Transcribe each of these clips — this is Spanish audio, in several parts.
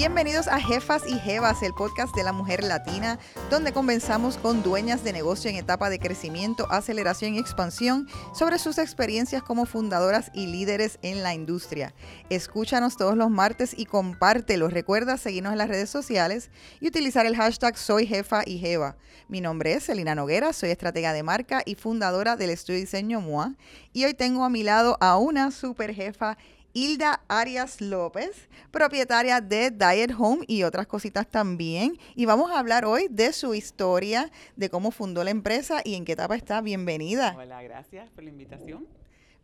Bienvenidos a Jefas y Jevas, el podcast de la mujer latina, donde conversamos con dueñas de negocio en etapa de crecimiento, aceleración y expansión sobre sus experiencias como fundadoras y líderes en la industria. Escúchanos todos los martes y compártelo. Recuerda seguirnos en las redes sociales y utilizar el hashtag Soy Jefa y Jeva. Mi nombre es Selina Noguera, soy estratega de marca y fundadora del estudio diseño MOA. Y hoy tengo a mi lado a una super jefa Hilda Arias López, propietaria de Diet Home y otras cositas también. Y vamos a hablar hoy de su historia, de cómo fundó la empresa y en qué etapa está. Bienvenida. Hola, gracias por la invitación.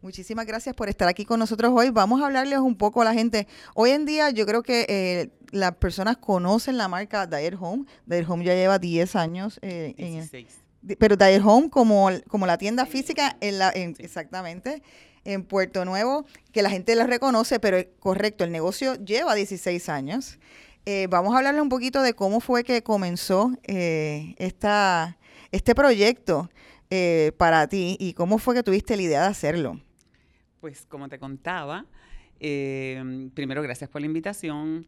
Muchísimas gracias por estar aquí con nosotros hoy. Vamos a hablarles un poco a la gente. Hoy en día yo creo que eh, las personas conocen la marca Diet Home. Diet Home ya lleva 10 años. Eh, en, pero Diet Home como, como la tienda física, en la, exactamente en Puerto Nuevo, que la gente lo reconoce, pero correcto, el negocio lleva 16 años. Eh, vamos a hablarle un poquito de cómo fue que comenzó eh, esta, este proyecto eh, para ti y cómo fue que tuviste la idea de hacerlo. Pues como te contaba, primero gracias por la invitación.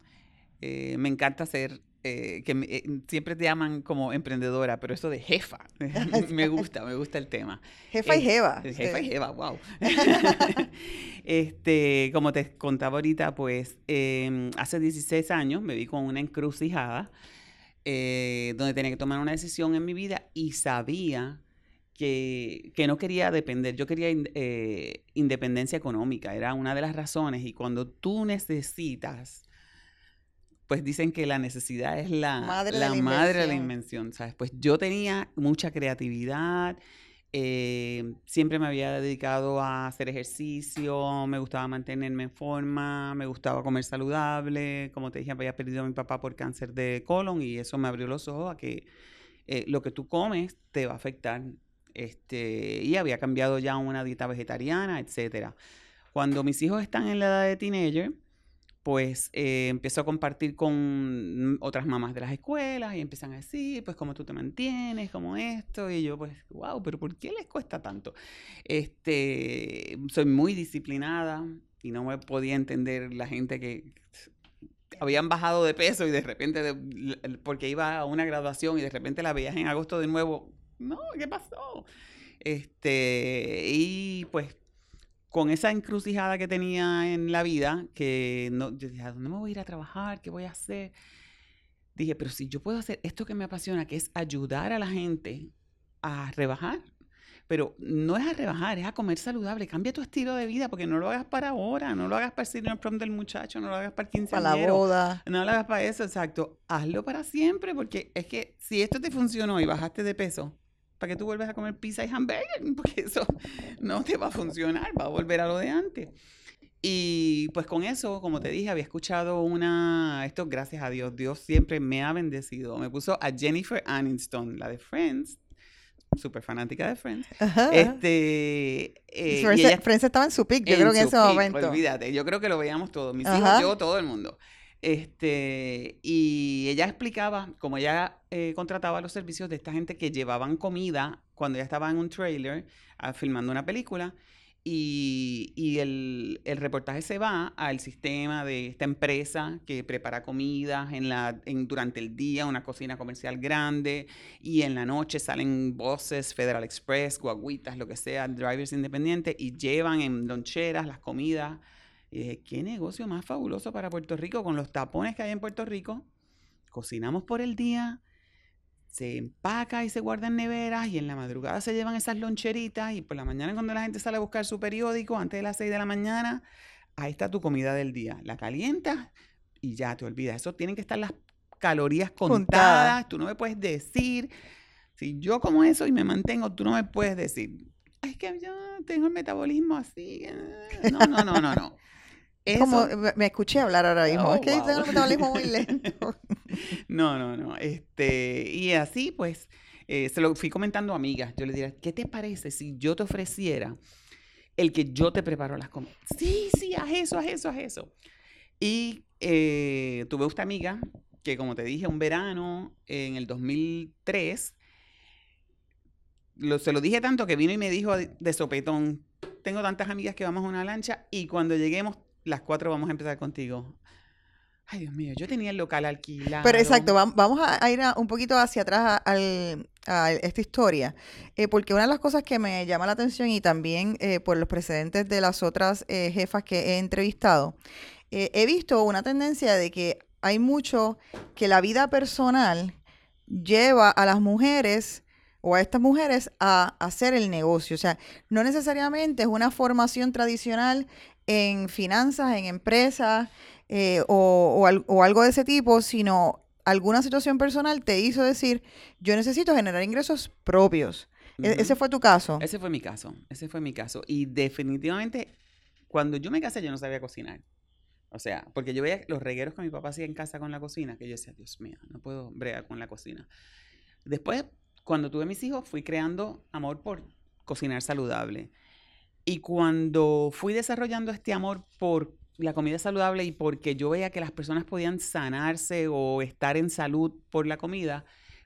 me encanta hacer eh, que eh, siempre te llaman como emprendedora, pero eso de jefa, me gusta, me gusta el tema. Jefa y jeva. Jefa y jeva, wow. este, como te contaba ahorita, pues em, hace 16 años me vi con una encrucijada eh, donde tenía que tomar una decisión en mi vida y sabía que, que no quería depender, yo quería independencia económica, era una de las razones y cuando tú necesitas pues dicen que la necesidad es la madre, de, la madre de la invención, ¿sabes? Pues yo tenía mucha creatividad, eh, siempre me había dedicado a hacer ejercicio, me gustaba mantenerme en forma, me gustaba comer saludable, como te dije, había perdido a mi papá por cáncer de colon y eso me abrió los ojos a que eh, lo que tú comes te va a afectar. Este, y había cambiado ya una dieta vegetariana, etcétera. Cuando mis hijos están en la edad de teenager, pues eh, empiezo a compartir con otras mamás de las escuelas y empiezan a decir, pues cómo tú te mantienes, como esto, y yo pues, wow, pero ¿por qué les cuesta tanto? Este, soy muy disciplinada y no me podía entender la gente que habían bajado de peso y de repente, porque iba a una graduación y de repente la veías en agosto de nuevo, no, ¿qué pasó? Este, y pues con esa encrucijada que tenía en la vida, que no, yo dije, ¿a dónde me voy a ir a trabajar? ¿Qué voy a hacer? Dije, pero si yo puedo hacer esto que me apasiona, que es ayudar a la gente a rebajar, pero no es a rebajar, es a comer saludable. Cambia tu estilo de vida porque no lo hagas para ahora, no lo hagas para el senior prom del muchacho, no lo hagas para el 15 Para la boda. No lo hagas para eso, exacto. Hazlo para siempre porque es que si esto te funcionó y bajaste de peso, para que tú vuelvas a comer pizza y hamburger, porque eso no te va a funcionar, va a volver a lo de antes. Y pues con eso, como te dije, había escuchado una, esto gracias a Dios, Dios siempre me ha bendecido. Me puso a Jennifer Aniston, la de Friends, súper fanática de Friends. Este, eh, Friends, estaba en su pick, yo creo que en ese momento. Olvídate, yo creo que lo veíamos todos, mis hijos, yo, todo el mundo. Este, y ella explicaba cómo ella eh, contrataba los servicios de esta gente que llevaban comida cuando ella estaba en un trailer ah, filmando una película. Y, el, reportaje se va al sistema de esta empresa que prepara comidas en en, durante el día, una cocina comercial grande, y en la noche salen voces, Federal Express, guaguitas, lo que sea, drivers independientes, y llevan en loncheras las comidas y dije, qué negocio más fabuloso para Puerto Rico con los tapones que hay en Puerto Rico. Cocinamos por el día, se empaca y se guarda en neveras y en la madrugada se llevan esas loncheritas y por la mañana cuando la gente sale a buscar su periódico antes de las 6 de la mañana, ahí está tu comida del día. La calientas y ya te olvidas. Eso tienen que estar las calorías contadas. Tú no me puedes decir, si yo como eso y me mantengo, tú no me puedes decir, es que yo tengo el metabolismo así. Eh". No, no, no, no, Como me escuché hablar ahora mismo. es que tengo el metabolismo muy lento. no, no, no. Este, y así, pues, eh, se lo fui comentando a amigas. Yo le diría, ¿qué te parece si yo te ofreciera el que yo te preparo las comidas? Sí, sí, haz eso, haz eso, haz eso. Y eh, tuve esta amiga que, como te dije, un verano en el 2003, se lo dije tanto que vino y me dijo de sopetón, tengo tantas amigas que vamos a una lancha y cuando lleguemos las cuatro vamos a empezar contigo. Ay, Dios mío, yo tenía el local alquilado. Pero exacto, vam- vamos a, ir un poquito hacia atrás a, esta historia, eh, porque una de las cosas que me llama la atención y también eh, por los precedentes de las otras eh, jefas que he entrevistado, he visto una tendencia de que hay mucho que la vida personal lleva a las mujeres o a estas mujeres a hacer el negocio. O sea, no necesariamente es una formación tradicional en finanzas, en empresas eh, o, o al- o algo de ese tipo, sino alguna situación personal te hizo decir, yo necesito generar ingresos propios. E-. Ese fue tu caso. Ese fue mi caso, ese fue mi caso. Y definitivamente, cuando yo me casé, yo no sabía cocinar. O sea, porque yo veía los regueros que mi papá hacía en casa con la cocina, que yo decía, Dios mío, no puedo bregar con la cocina. Después, cuando tuve mis hijos, fui creando amor por cocinar saludable. Y cuando fui desarrollando este amor por la comida saludable y porque yo veía que las personas podían sanarse o estar en salud por la comida,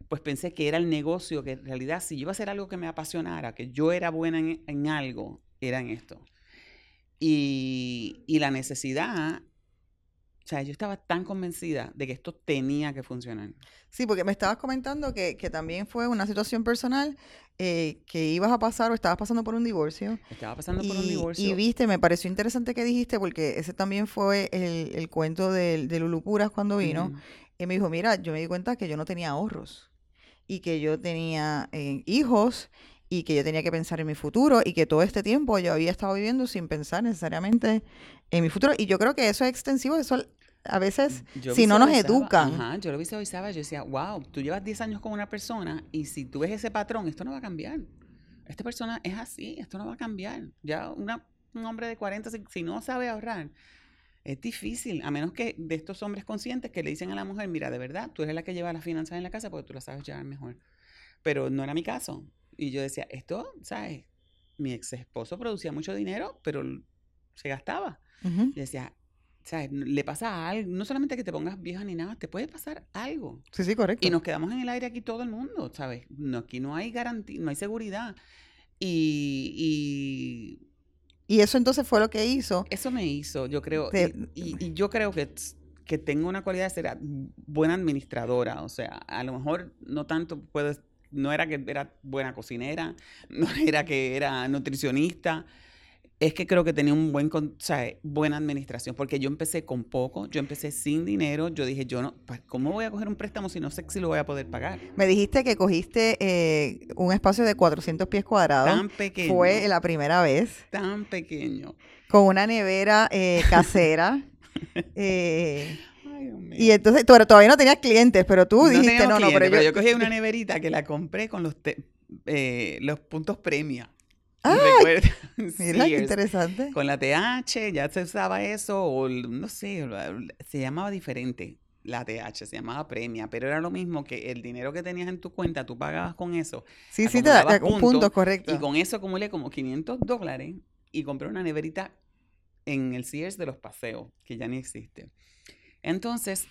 pues pensé que era el negocio, que en realidad si yo iba a hacer algo que me apasionara, que yo era buena en, en algo, era en esto. Y, y la necesidad, o sea, yo estaba tan convencida de que esto tenía que funcionar. Sí, porque me estabas comentando que, que también fue una situación personal eh, que ibas a pasar o estabas pasando por un divorcio. Estaba pasando por un divorcio. y viste, me pareció interesante que dijiste, porque ese también fue el, el cuento del de Lulu Puras cuando vino. Y me dijo, mira, yo me di cuenta que yo no tenía ahorros y que yo tenía eh, hijos y que yo tenía que pensar en mi futuro y que todo este tiempo yo había estado viviendo sin pensar necesariamente en mi futuro. Y yo creo que eso es extensivo, eso a veces, Yo si no nos educan. Ajá, yo lo visualizaba, yo decía, wow, tú llevas 10 años con una persona y si tú ves ese patrón, esto no va a cambiar. Esta persona es así, esto no va a cambiar. Ya una- un hombre de 40, si, si no sabe ahorrar, es difícil, a menos que de estos hombres conscientes que le dicen a la mujer, mira, de verdad, tú eres la que lleva las finanzas en la casa porque tú las sabes llevar mejor. Pero no era mi caso. Y yo decía, esto, ¿sabes? Mi ex esposo producía mucho dinero, pero se gastaba. Y decía, ¿sabes? Le pasa algo, no solamente que te pongas vieja ni nada, te puede pasar algo. Sí, sí, correcto. Y nos quedamos en el aire aquí todo el mundo, ¿sabes? No, aquí no hay garantía, no hay seguridad. Y, Y eso entonces fue lo que hizo. y eso me hizo, yo creo, Te- y, y- y yo creo que, que tengo una cualidad de ser buena administradora, o sea, a lo mejor no tanto puedes, no era que era buena cocinera, no era que era nutricionista, es que creo que tenía un buen, con- o sea, buena administración, porque yo empecé con poco, yo empecé sin dinero, yo dije, yo no, ¿cómo voy a coger un préstamo si no sé si lo voy a poder pagar? Me dijiste que cogiste eh, un espacio de 400 pies cuadrados. Tan pequeño, Fue la primera vez. tan pequeño. con una nevera eh, casera. eh, Dios mío. y entonces, tú, todavía no tenías clientes, pero tú dijiste, no, no, pero clientes, yo... cogí una neverita que la compré con los, te- eh, los puntos premia. Recuerda, Mira, qué interesante. Con la TH ya se usaba eso, o no sé, se llamaba diferente la TH, se llamaba premia, pero era lo mismo que el dinero que tenías en tu cuenta, tú pagabas con eso. Sí, sí, te da acumulabas un punto, correcto. Y con eso acumulé como 500 dólares y compré una neverita en el Sears de los paseos, que ya ni existe. Entonces,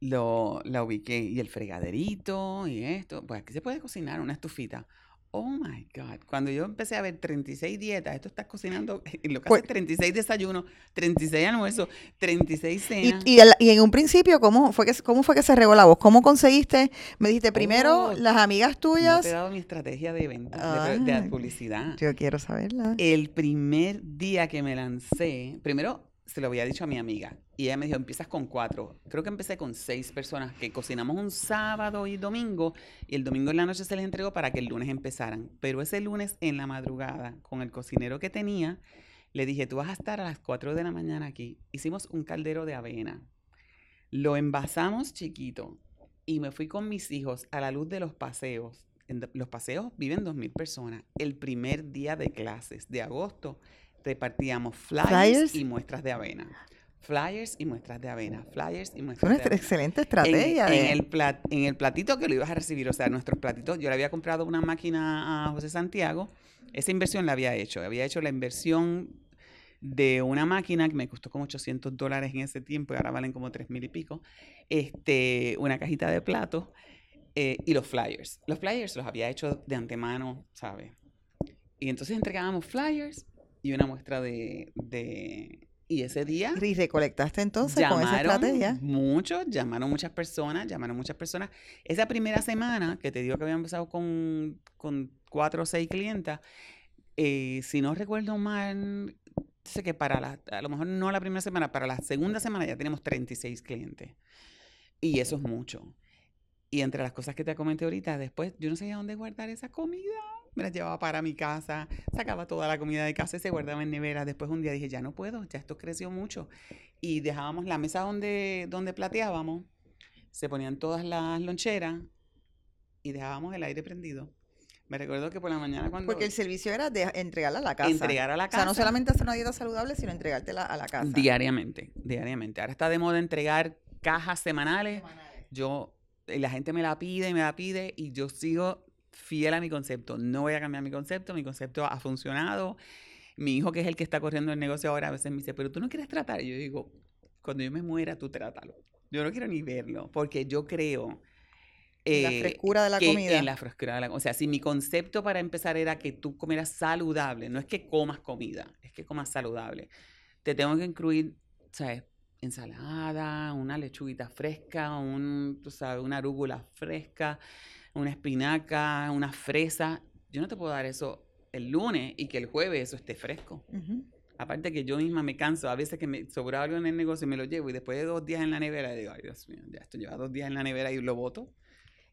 lo, la ubiqué y el fregaderito y esto. Pues aquí se puede cocinar una estufita. Oh my God. Cuando yo empecé a ver 36 dietas, esto estás cocinando, lo que Pues- hace 36 desayunos, 36 almuerzos, 36 Y, cenas. y, el- y en un principio, ¿cómo fue, que, ¿cómo fue que se regó la voz? ¿Cómo conseguiste? Me dijiste, primero, Oh, las amigas No tuyas. te he dado mi estrategia de venta, de, de Ah, publicidad. Yo quiero saberla. El primer día que me lancé, primero se lo había dicho a mi amiga y ella me dijo, empiezas con cuatro. Creo que empecé con seis personas que cocinamos un sábado y domingo y el domingo en la noche se les entregó para que el lunes empezaran. Pero ese lunes en la madrugada, con el cocinero que tenía, le dije, tú vas a estar a las 4 de la mañana aquí. Hicimos un caldero de avena. Lo envasamos chiquito y me fui con mis hijos a la luz de los paseos. En los paseos viven 2.000 personas. El primer día de clases de agosto repartíamos flyers, Flyers. y muestras de avena. Flyers y muestras de avena. Flyers y Es muestras una de avena. excelente En, estrategia. en de- el plat- en el platito que lo ibas a recibir, o sea, nuestros platitos, yo le había comprado una máquina a José Santiago, esa inversión la había hecho, había hecho la inversión de una máquina que me costó como 800 dólares en ese tiempo y ahora valen como 3 mil y pico, este, una cajita de platos eh, y los flyers. Los flyers los había hecho de antemano, ¿sabes? Y entonces entregábamos flyers y una muestra de, de Y ese día... ¿Y recolectaste entonces con esa estrategia? Muchos, llamaron muchas personas, llamaron muchas personas. Esa primera semana, que te digo que había empezado con, con cuatro o seis clientas, eh, si no recuerdo mal, sé que para la, a lo mejor no la primera semana, para la segunda semana ya tenemos 36 clientes. Y eso es mucho. Y entre las cosas que te comenté ahorita, después yo no sabía dónde guardar esa comida. Me la llevaba para mi casa, sacaba toda la comida de casa y se guardaba en nevera. Después un día dije, ya no puedo, ya esto creció mucho. Y dejábamos la mesa donde, donde plateábamos, se ponían todas las loncheras y dejábamos el aire prendido. Me recuerdo que por la mañana cuando... Porque el servicio era de entregarla a la casa. Entregar a la casa. O sea, no solamente hacer una dieta saludable, sino entregártela a la casa. Diariamente, diariamente. Ahora está de moda entregar cajas semanales. Yo, la gente me la pide y me la pide y yo sigo fiel a mi concepto. No voy a cambiar mi concepto, mi concepto ha funcionado. Mi hijo, que es el que está corriendo el negocio ahora, a veces me dice, pero tú no quieres tratar. Y yo digo, cuando yo me muera, tú trátalo. Yo no quiero ni verlo, porque yo creo en la eh, frescura de la comida. En la frescura de la O sea, si mi concepto para empezar era que tú comieras saludable, no es que comas comida, es que comas saludable. Te tengo que incluir, ¿sabes? Ensalada, una lechuguita fresca, un, tú sabes, una arúgula fresca, una espinaca, una fresa. Yo no te puedo dar eso el lunes y que el jueves eso esté fresco. Aparte que yo misma me canso, a veces que me sobra algo en el negocio y me lo llevo y después de dos días en la nevera digo, ay Dios mío, ya esto lleva dos días en la nevera y lo boto.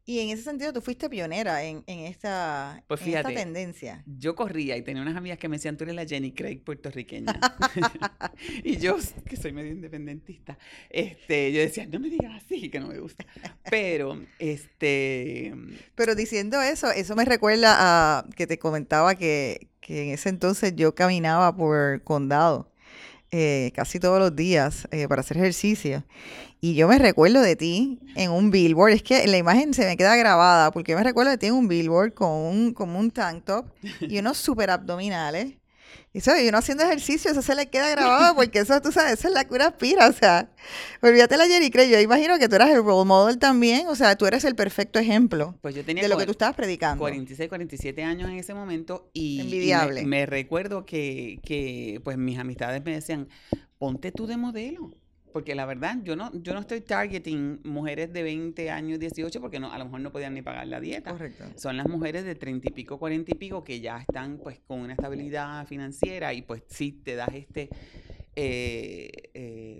Y en ese sentido, tú fuiste pionera en, en, esta, pues esta tendencia. Yo corría y tenía unas amigas que me decían, tú eres la Jenny Craig puertorriqueña. y yo, que soy medio independentista, este, yo decía, no me digas así, que no me gusta. Pero, este... Pero diciendo eso, eso me recuerda a que te comentaba que, que en ese entonces yo caminaba por condado. Eh, casi todos los días eh, para hacer ejercicio. Y yo me recuerdo de ti en un billboard. Es que la imagen se me queda grabada porque yo me recuerdo de ti en un billboard con un, como un tank top y unos super abdominales. Y eso, y uno haciendo ejercicio, eso se le queda grabado porque eso, tú sabes, eso es la cura aspira. O sea, olvídate la Jerry Craig. Yo imagino que tú eras el role model también. O sea, tú eres el perfecto ejemplo pues yo tenía de lo que tú estabas predicando. 46, 47 años en ese momento. Y, Envidiable. me, recuerdo que, que, pues, mis amistades me decían, ponte tú de modelo porque la verdad, yo no, yo no estoy targeting mujeres de 20 años, 18, porque no, a lo mejor no podían ni pagar la dieta. Correcto. Son las mujeres de 30 y pico, 40 y pico, que ya están pues con una estabilidad financiera y pues sí te das este... Eh, eh,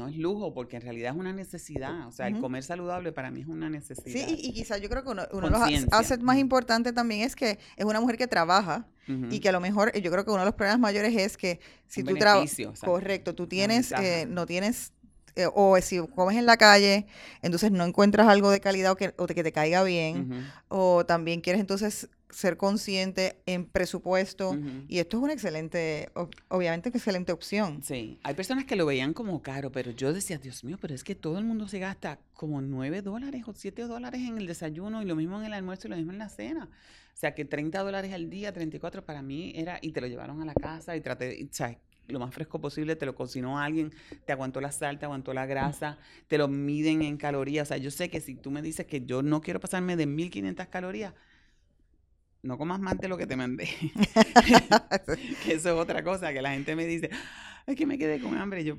no es lujo, porque en realidad es una necesidad. O sea, el comer saludable para mí es una necesidad. Sí, y, quizás yo creo que uno, de los assets más importantes también es que es una mujer que trabaja y que a lo mejor, yo creo que uno de los problemas mayores es que si tú trabajas, correcto, tú tienes, eh, no tienes eh, o si comes en la calle, entonces no encuentras algo de calidad o que, o que te caiga bien, o también quieres entonces ser consciente en presupuesto, y esto es una excelente, obviamente una excelente opción. Sí, hay personas que lo veían como caro, pero yo decía, Dios mío, pero es que todo el mundo se gasta como 9 dólares o 7 dólares en el desayuno y lo mismo en el almuerzo y lo mismo en la cena. O sea, que 30 dólares al día, 34 para mí era, y te lo llevaron a la casa y traté, o sea, lo más fresco posible, te lo cocinó alguien, te aguantó la sal, te aguantó la grasa, te lo miden en calorías. O sea, yo sé que si tú me dices que yo no quiero pasarme de 1500 calorías, no comas más de lo que te mandé. que eso es otra cosa, que la gente me dice, es que me quedé con hambre. yo,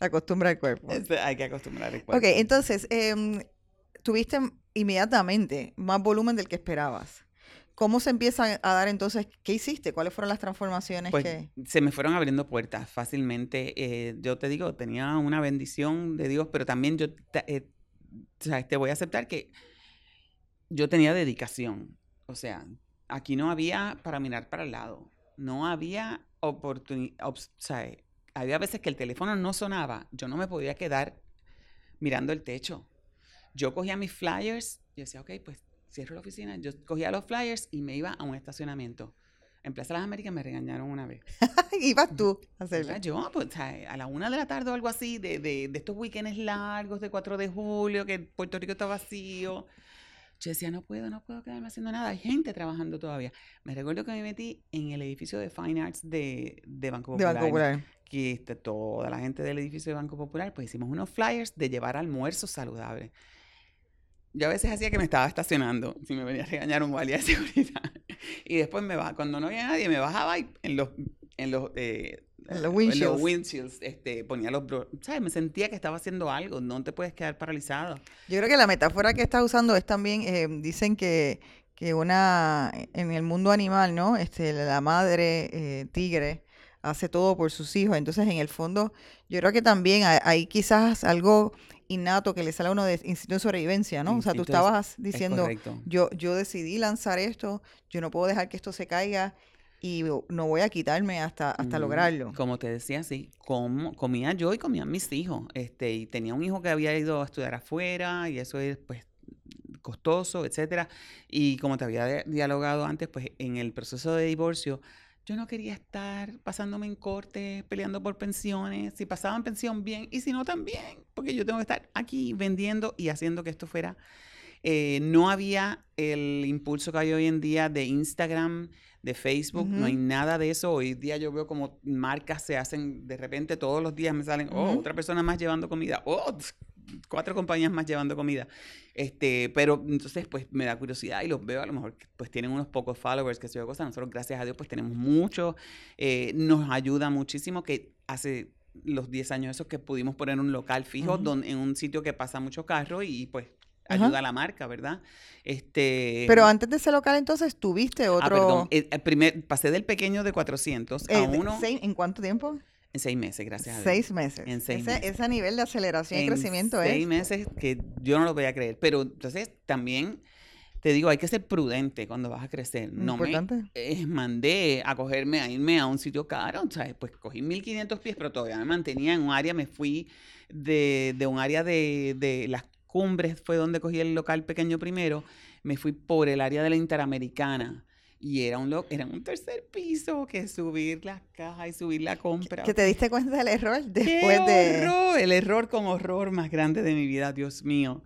Acostumbra el cuerpo. hay que acostumbrar el cuerpo. Ok, entonces, em, tuviste inmediatamente más volumen del que esperabas. ¿Cómo se empieza a dar entonces? ¿Qué hiciste? ¿Cuáles fueron las transformaciones pues, que...? Se me fueron abriendo puertas fácilmente. Eh, yo te digo, tenía una bendición de Dios, pero también yo eh, te voy a aceptar que yo tenía dedicación. O sea, aquí no había para mirar para el lado. No había oportunidad. O sea, había veces que el teléfono no sonaba. Yo no me podía quedar mirando el techo. Yo cogía mis flyers y decía, ok, pues cierro la oficina, yo cogía los flyers y me iba a un estacionamiento. En Plaza Las Américas me regañaron una vez. ¿Ibas tú a hacerlo? Yo, pues, a la una de la tarde o algo así, de, de, de, estos weekends largos de 4 de julio, que Puerto Rico está vacío. Yo decía, no puedo, no puedo quedarme haciendo nada. Hay gente trabajando todavía. Me recuerdo que me metí en el edificio de Fine Arts de, de Banco Popular. De Banco Popular. Que este, toda la gente del edificio de Banco Popular, pues hicimos unos flyers de llevar almuerzos saludables yo a veces hacía que me estaba estacionando, si me venía a regañar un guardia de seguridad. Y después me bajaba, cuando no había nadie, me bajaba y en los, en los, eh, los windshields. Los windshields, este, ponía los, ¿sabes? Me sentía que estaba haciendo algo, no te puedes quedar paralizado. Yo creo que la metáfora que estás usando es también, eh, dicen que, que una, en el mundo animal, ¿no? Este, la madre eh, tigre hace todo por sus hijos, entonces en el fondo yo creo que también hay, quizás algo innato que le sale a uno de instinto de sobrevivencia, ¿no? o sea, tú estabas diciendo, yo, yo decidí lanzar esto, yo no puedo dejar que esto se caiga y no voy a quitarme hasta, hasta lograrlo. Como te decía, sí, comía yo y comían mis hijos. Este, y tenía un hijo que había ido a estudiar afuera y eso es pues costoso, etcétera. Y como te había dialogado antes, pues en el proceso de divorcio, yo no quería estar pasándome en corte, peleando por pensiones, si pasaban pensión bien y si no también, porque yo tengo que estar aquí vendiendo y haciendo que esto fuera. Eh, no había el impulso que hay hoy en día de Instagram, de Facebook, no hay nada de eso. Hoy día yo veo como marcas se hacen, de repente todos los días me salen, oh, otra persona más llevando comida, oh, cuatro compañías más llevando comida. Este, pero entonces pues me da curiosidad y los veo, a lo mejor pues tienen unos pocos followers, que se yo cosa. Nosotros gracias a Dios pues tenemos mucho, eh, nos ayuda muchísimo que hace los 10 años esos que pudimos poner un local fijo donde, en un sitio que pasa mucho carro y pues ayuda a la marca, ¿verdad? Este, Pero antes de ese local, entonces, ¿tuviste ah, otro...? Ah, perdón. El, primer, pasé del pequeño de 400 a eh, uno... ¿En cuánto tiempo? En seis meses, gracias a Dios. Seis meses. En seis ese, meses. Ese nivel de aceleración y crecimiento es... seis meses que yo no lo voy a creer. Pero entonces también te digo, hay que ser prudente cuando vas a crecer. No Importante. me eh, mandé a cogerme, a irme a un sitio caro, ¿sabes? Pues cogí 1500 pies, pero todavía me mantenía en un área, me fui de, de un área de, de las Cumbres fue donde cogí el local pequeño primero, me fui por el área de la Interamericana. Y era un, era un tercer piso que subir las cajas y subir la compra. ¿Que te diste cuenta del error después ¿Qué Horror? El error con horror más grande de mi vida, Dios mío.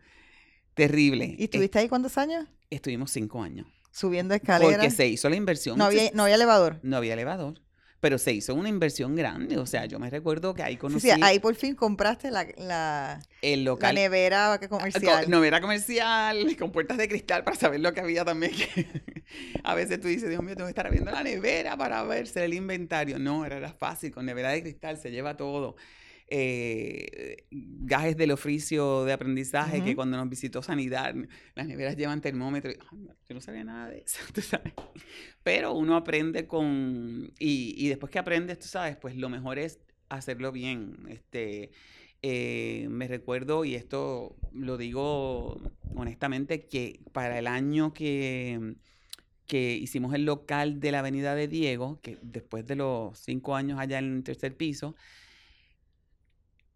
Terrible. ¿Y estuviste ahí cuántos años? Estuvimos cinco años. Subiendo escaleras. Porque se hizo la inversión. No había, no había elevador. No había elevador pero se hizo una inversión grande. O sea, yo me recuerdo que ahí conocí... Sí, ahí por fin compraste la, la, el local, la nevera ah, comercial. nevera comercial, con puertas de cristal para saber lo que había también. a veces tú dices, Dios mío, tengo que estar abriendo la nevera para verse el inventario. No, era fácil, con nevera de cristal se lleva todo eh, gajes del oficio de aprendizaje que cuando nos visitó Sanidad, las neveras llevan termómetro. yo no sabía nada de eso, tú sabes. Pero uno aprende con... Y, y, después que aprendes, tú sabes, pues lo mejor es hacerlo bien. Este, eh, me recuerdo, y esto lo digo honestamente, que para el año que que hicimos el local de la Avenida de Diego, que después de los cinco años allá en el tercer piso,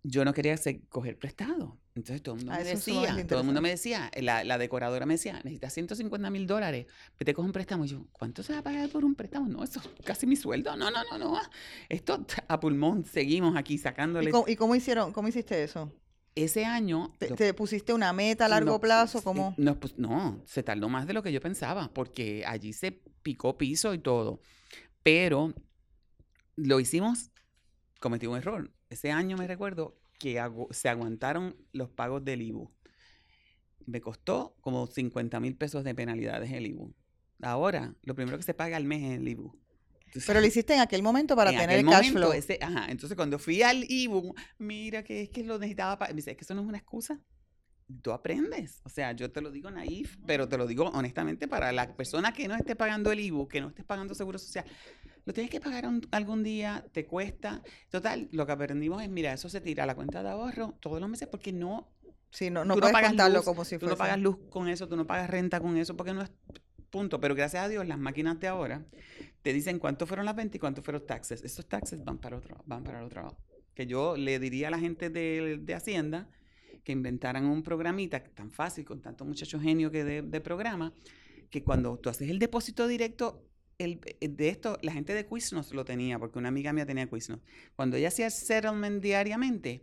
yo no quería coger prestado. Entonces todo el mundo ah, me decía, todo el mundo me decía, la, decoradora me decía, necesitas 150 mil dólares, te coges un préstamo. Y yo, ¿cuánto se va a pagar por un préstamo? No, eso es casi mi sueldo. No, no, no, no. Esto a pulmón, seguimos aquí sacándole. ¿Y cómo, hicieron, cómo hiciste eso? Ese año... ¿Te, pusiste una meta a largo plazo? ¿Cómo? No, pues, no, se tardó más de lo que yo pensaba, porque allí se picó piso y todo. Pero lo hicimos, cometí un error ese año me recuerdo que se aguantaron los pagos del IBU. Me costó como 50 mil pesos de penalidades el IBU. Ahora, lo primero que se paga al mes es el IBU. Pero lo hiciste en aquel momento para tener el cash flow. ajá, entonces cuando fui al IBU, mira que es que lo necesitaba para... Me dice, es que eso no es una excusa. Tú aprendes. O sea, yo te lo digo naif, pero te lo digo honestamente para la persona que no esté pagando el IBU, que no esté pagando seguro social lo tienes que pagar algún día, te cuesta. Total, lo que aprendimos es, mira, eso se tira a la cuenta de ahorro todos los meses porque no... Sí, no, no puedes pagas como si Tú no pagas luz con eso, tú no pagas renta con eso porque no es punto. Pero gracias a Dios, las máquinas de ahora te dicen cuánto fueron las ventas y cuántos fueron taxes. Esos taxes van para otro, van para otro lado. Que yo le diría a la gente de, de Hacienda que inventaran un programita tan fácil, con tanto muchacho genio que de, de programa, que cuando tú haces el depósito directo el, eh, de esto, la gente de Quiznos lo tenía, porque una amiga mía tenía Quiznos. Cuando ella hacía settlement diariamente,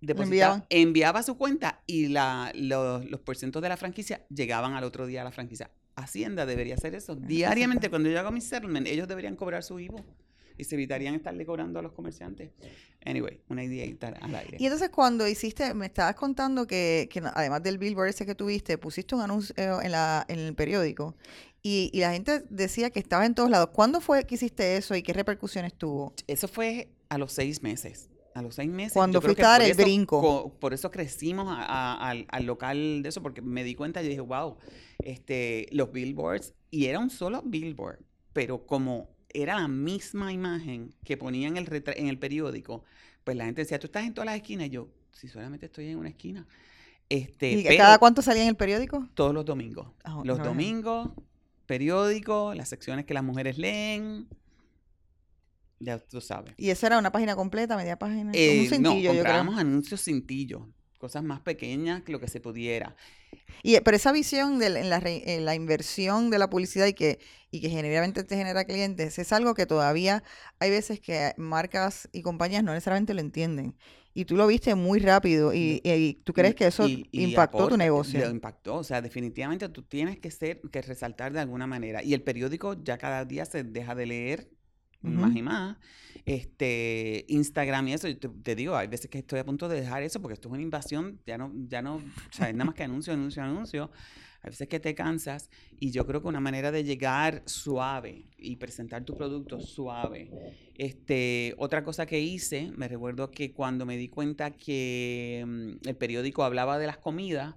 enviaba. enviaba su cuenta y la, los, los porcentos de la franquicia llegaban al otro día a la franquicia. Hacienda debería hacer eso. Diariamente, cuando yo hago mi settlement, ellos deberían cobrar su IVO y se evitarían estarle cobrando a los comerciantes. Anyway, una idea al aire. Y entonces cuando hiciste, me estabas contando que, que además del billboard ese que tuviste, pusiste un anuncio en, la, en el periódico y, y la gente decía que estaba en todos lados. ¿Cuándo fue que hiciste eso y qué repercusiones tuvo? Eso fue a los seis meses. A los seis meses. Cuando fuiste a dar el eso- brinco. co- por eso crecimos a- a- al, al local de eso, porque me di cuenta y dije, wow, este, los billboards, y era un solo billboard, pero como era la misma imagen que ponía en el, en el periódico, pues la gente decía, tú estás en todas las esquinas. Y yo, si solamente estoy en una esquina. Este, ¿Y pero cada cuánto salía en el periódico? todos los domingos. Ah, Los no, domingos, periódico, las secciones que las mujeres leen. Ya tú sabes. Y eso era una página completa, media página. Eh, un cintillo, no, yo creo. comprábamos anuncios cintillos, cosas más pequeñas que lo que se pudiera. Y, pero esa visión de la, en la, en la inversión de la publicidad y que, y que generalmente te genera clientes es algo que todavía hay veces que marcas y compañías no necesariamente lo entienden. Y tú lo viste muy rápido y, y- y tú crees que eso impactó tu negocio. Lo impactó, o sea, definitivamente tú tienes que ser, que resaltar de alguna manera. Y el periódico ya cada día se deja de leer más y más. Este, Instagram y eso, y te, te digo, hay veces que estoy a punto de dejar eso porque esto es una invasión, ya no, ya no, o sea, es nada más que anuncio, anuncio, anuncio. Hay veces que te cansas y yo creo que una manera de llegar suave y presentar tu producto suave. Este, otra cosa que hice, me recuerdo que cuando me di cuenta que mm, el periódico hablaba de las comidas,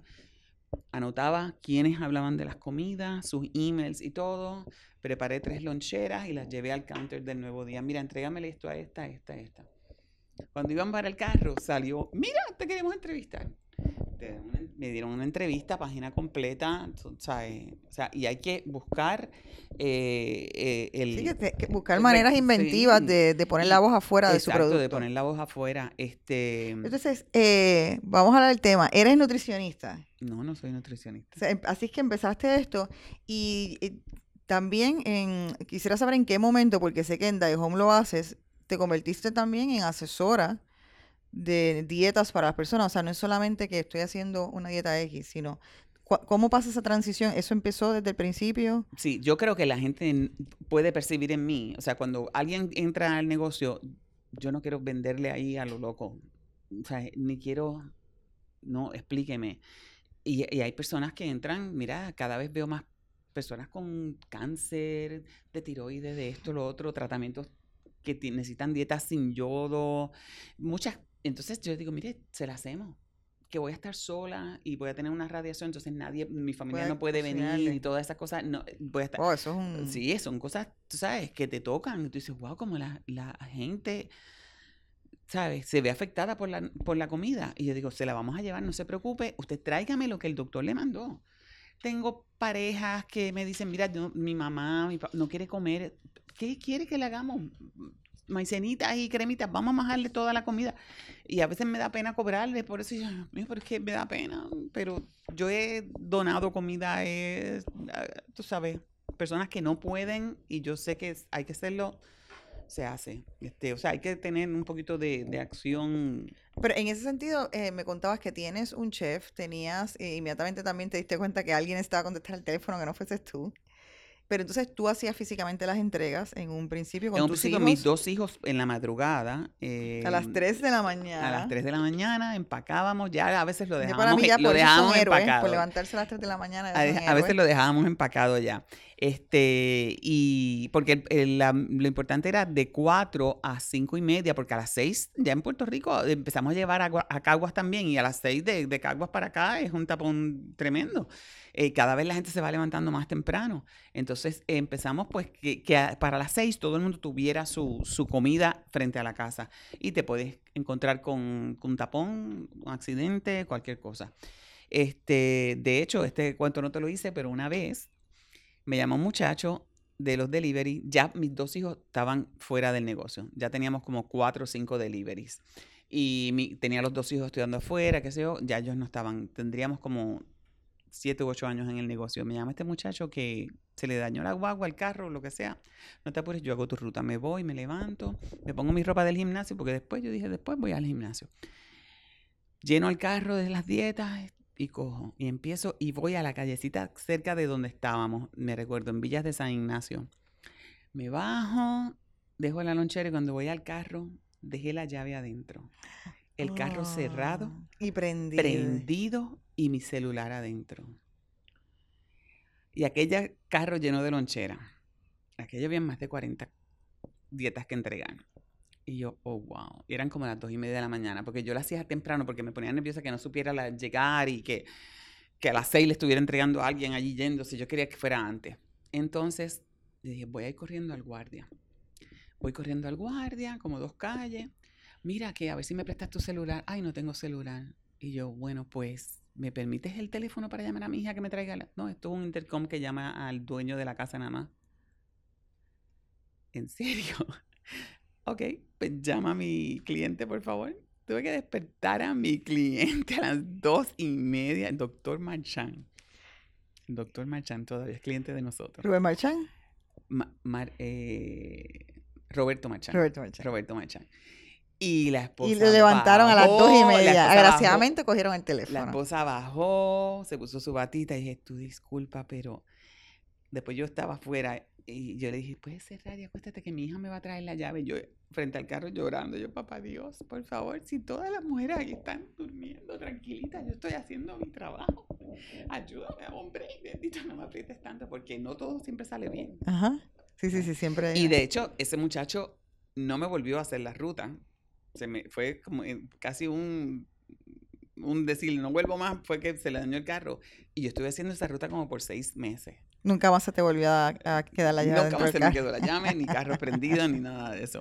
anotaba quiénes hablaban de las comidas, sus emails y todo. Preparé tres loncheras y las llevé al counter del nuevo día. Mira, entrégamele esto a esta, a esta, a esta. Cuando iban para el carro, salió, mira, te queremos entrevistar. Me dieron una entrevista, página completa, sabes, o sea, y hay que buscar eh, eh, el... Sí, que te- que buscar el maneras inventivas sí. de, de poner la voz afuera de su producto. de poner la voz afuera. Este, Entonces, eh, vamos a hablar del tema. Eres nutricionista. no, no soy nutricionista. O sea, em- así es que empezaste esto y también en, quisiera saber en qué momento, porque sé que en Die Home lo haces, te convertiste también en asesora de dietas para las personas. O sea, no es solamente que estoy haciendo una dieta X, sino cómo pasa esa transición. ¿Eso empezó desde el principio? Sí, yo creo que la gente puede percibir en mí, o sea, cuando alguien entra al negocio, yo no quiero venderle ahí a lo loco, o sea, ni quiero, no, explíqueme. Y, y hay personas que entran, mira, cada vez veo más personas con cáncer de tiroides, de esto, lo otro, tratamientos que necesitan dietas sin yodo, muchas. Entonces yo digo, mire, se la hacemos. Que voy a estar sola y voy a tener una radiación, entonces nadie, mi familia Puede no puede venir y todas esas cosas. No, voy a estar. Oh, eso es un... Sí, son cosas, tú sabes, que te tocan. Y tú dices, wow, como la, la gente, ¿sabes? Se ve afectada por la, por la comida. Y yo digo, se la vamos a llevar, no se preocupe. Usted tráigame lo que el doctor le mandó. Tengo parejas que me dicen, mira, mi mamá mi no quiere comer. ¿Qué quiere que le hagamos? Maicenitas y cremitas, vamos a bajarle toda la comida. Y a veces me da pena cobrarle, por eso yo, "Dios mío, pero es me da pena. Pero yo he donado comida, es, ah, tú sabes, personas que no pueden y yo sé que hay que hacerlo, se hace. Este, o sea, hay que tener un poquito de, de acción. Pero en ese sentido, eh, me contabas que tienes un chef, tenías, eh, inmediatamente también te diste cuenta que alguien estaba a contestar el teléfono que no fueses tú. Pero entonces tú hacías físicamente las entregas en un principio con En un tus principio, hijos mis dos hijos en la madrugada. a las eh, 3 de la A mañana. las 3 de la mañana empacábamos, ya a veces lo Ya dejábamos, para mí ya lo por dejábamos héroes, empacado. por levantarse a las 3 de la mañana. ya A, a veces lo dejábamos empacado ya. Este, y porque lo importante era de 4 a 5 y media, porque a las 6 ya en Puerto Rico empezamos a llevar agua- a Caguas también, y a las 6 de, de Caguas para acá es un tapón tremendo. Eh, cada vez la gente se va levantando más temprano. Entonces eh, empezamos pues que, a- para las 6 todo el mundo tuviera su, su comida frente a la casa y te puedes encontrar con, con un tapón, un accidente, cualquier cosa. Este, de hecho, este cuento no te lo hice, pero una vez me llamó un muchacho de los delivery. Ya mis dos hijos estaban fuera del negocio. Ya teníamos como cuatro o cinco deliveries. Y mi- tenía los dos hijos estudiando afuera, qué sé yo. Ya ellos no estaban. Tendríamos como siete u ocho años en el negocio. Me llama este muchacho que se le dañó la guagua, el carro, lo que sea. No te apures, yo hago tu ruta. Me voy, me levanto, me pongo mi ropa del gimnasio, porque después yo dije, después voy al gimnasio. Lleno el carro de las dietas y cojo. Y empiezo y voy a la callecita cerca de donde estábamos. Me recuerdo, en Villas de San Ignacio. Me bajo, dejo la lonchera y cuando voy al carro, dejé la llave adentro. El carro cerrado, Ah, Y prendido. prendido y mi celular adentro. Y aquella carro lleno de lonchera. Aquello había más de 40 dietas que entregar. Y yo, oh, wow. Eran como las dos y media de la mañana, porque yo lo hacía temprano porque me ponía nerviosa que no supiera llegar y que, que a las seis le estuviera entregando a alguien allí yéndose. Yo quería que fuera antes. Entonces, dije, voy a ir corriendo al guardia. Voy corriendo al guardia, como dos calles. Mira que a ver si me prestas tu celular. Ay, no tengo celular. Y yo, bueno, pues, ¿me permites el teléfono para llamar a mi hija que me traiga? La... No, esto es un intercom que llama al dueño de la casa nada más. ¿En serio? ok, pues llama a mi cliente, por favor. Tuve que despertar a mi cliente a las dos y media, el doctor Marchán. El doctor Marchán todavía es cliente de nosotros. ¿Rubén Marchán? eh, Roberto Marchán. Roberto Marchán. Roberto Marchán. Y la esposa. Y lo levantaron a las dos y media. Agraciadamente cogieron el teléfono. La esposa bajó, se puso su batita y dije, tú disculpa, pero después yo estaba afuera y yo le dije, puedes cerrar y acuéstate que mi hija me va a traer la llave. Yo frente al carro llorando, yo, papá Dios, por favor, si todas las mujeres aquí están durmiendo tranquilitas, yo estoy haciendo mi trabajo. Ayúdame, hombre, bendito, no me aprietes tanto, porque no todo siempre sale bien. Ajá. Sí, sí, sí, siempre. Y de hecho, ese muchacho no me volvió a hacer la ruta. Se me fue como casi un un decir, no vuelvo más, fue que se le dañó el carro. Y yo estuve haciendo esa ruta como por seis meses. Nunca más se te volvió a, quedar la llave. Nunca más se me quedó la llave, ni carro prendido, ni nada de eso.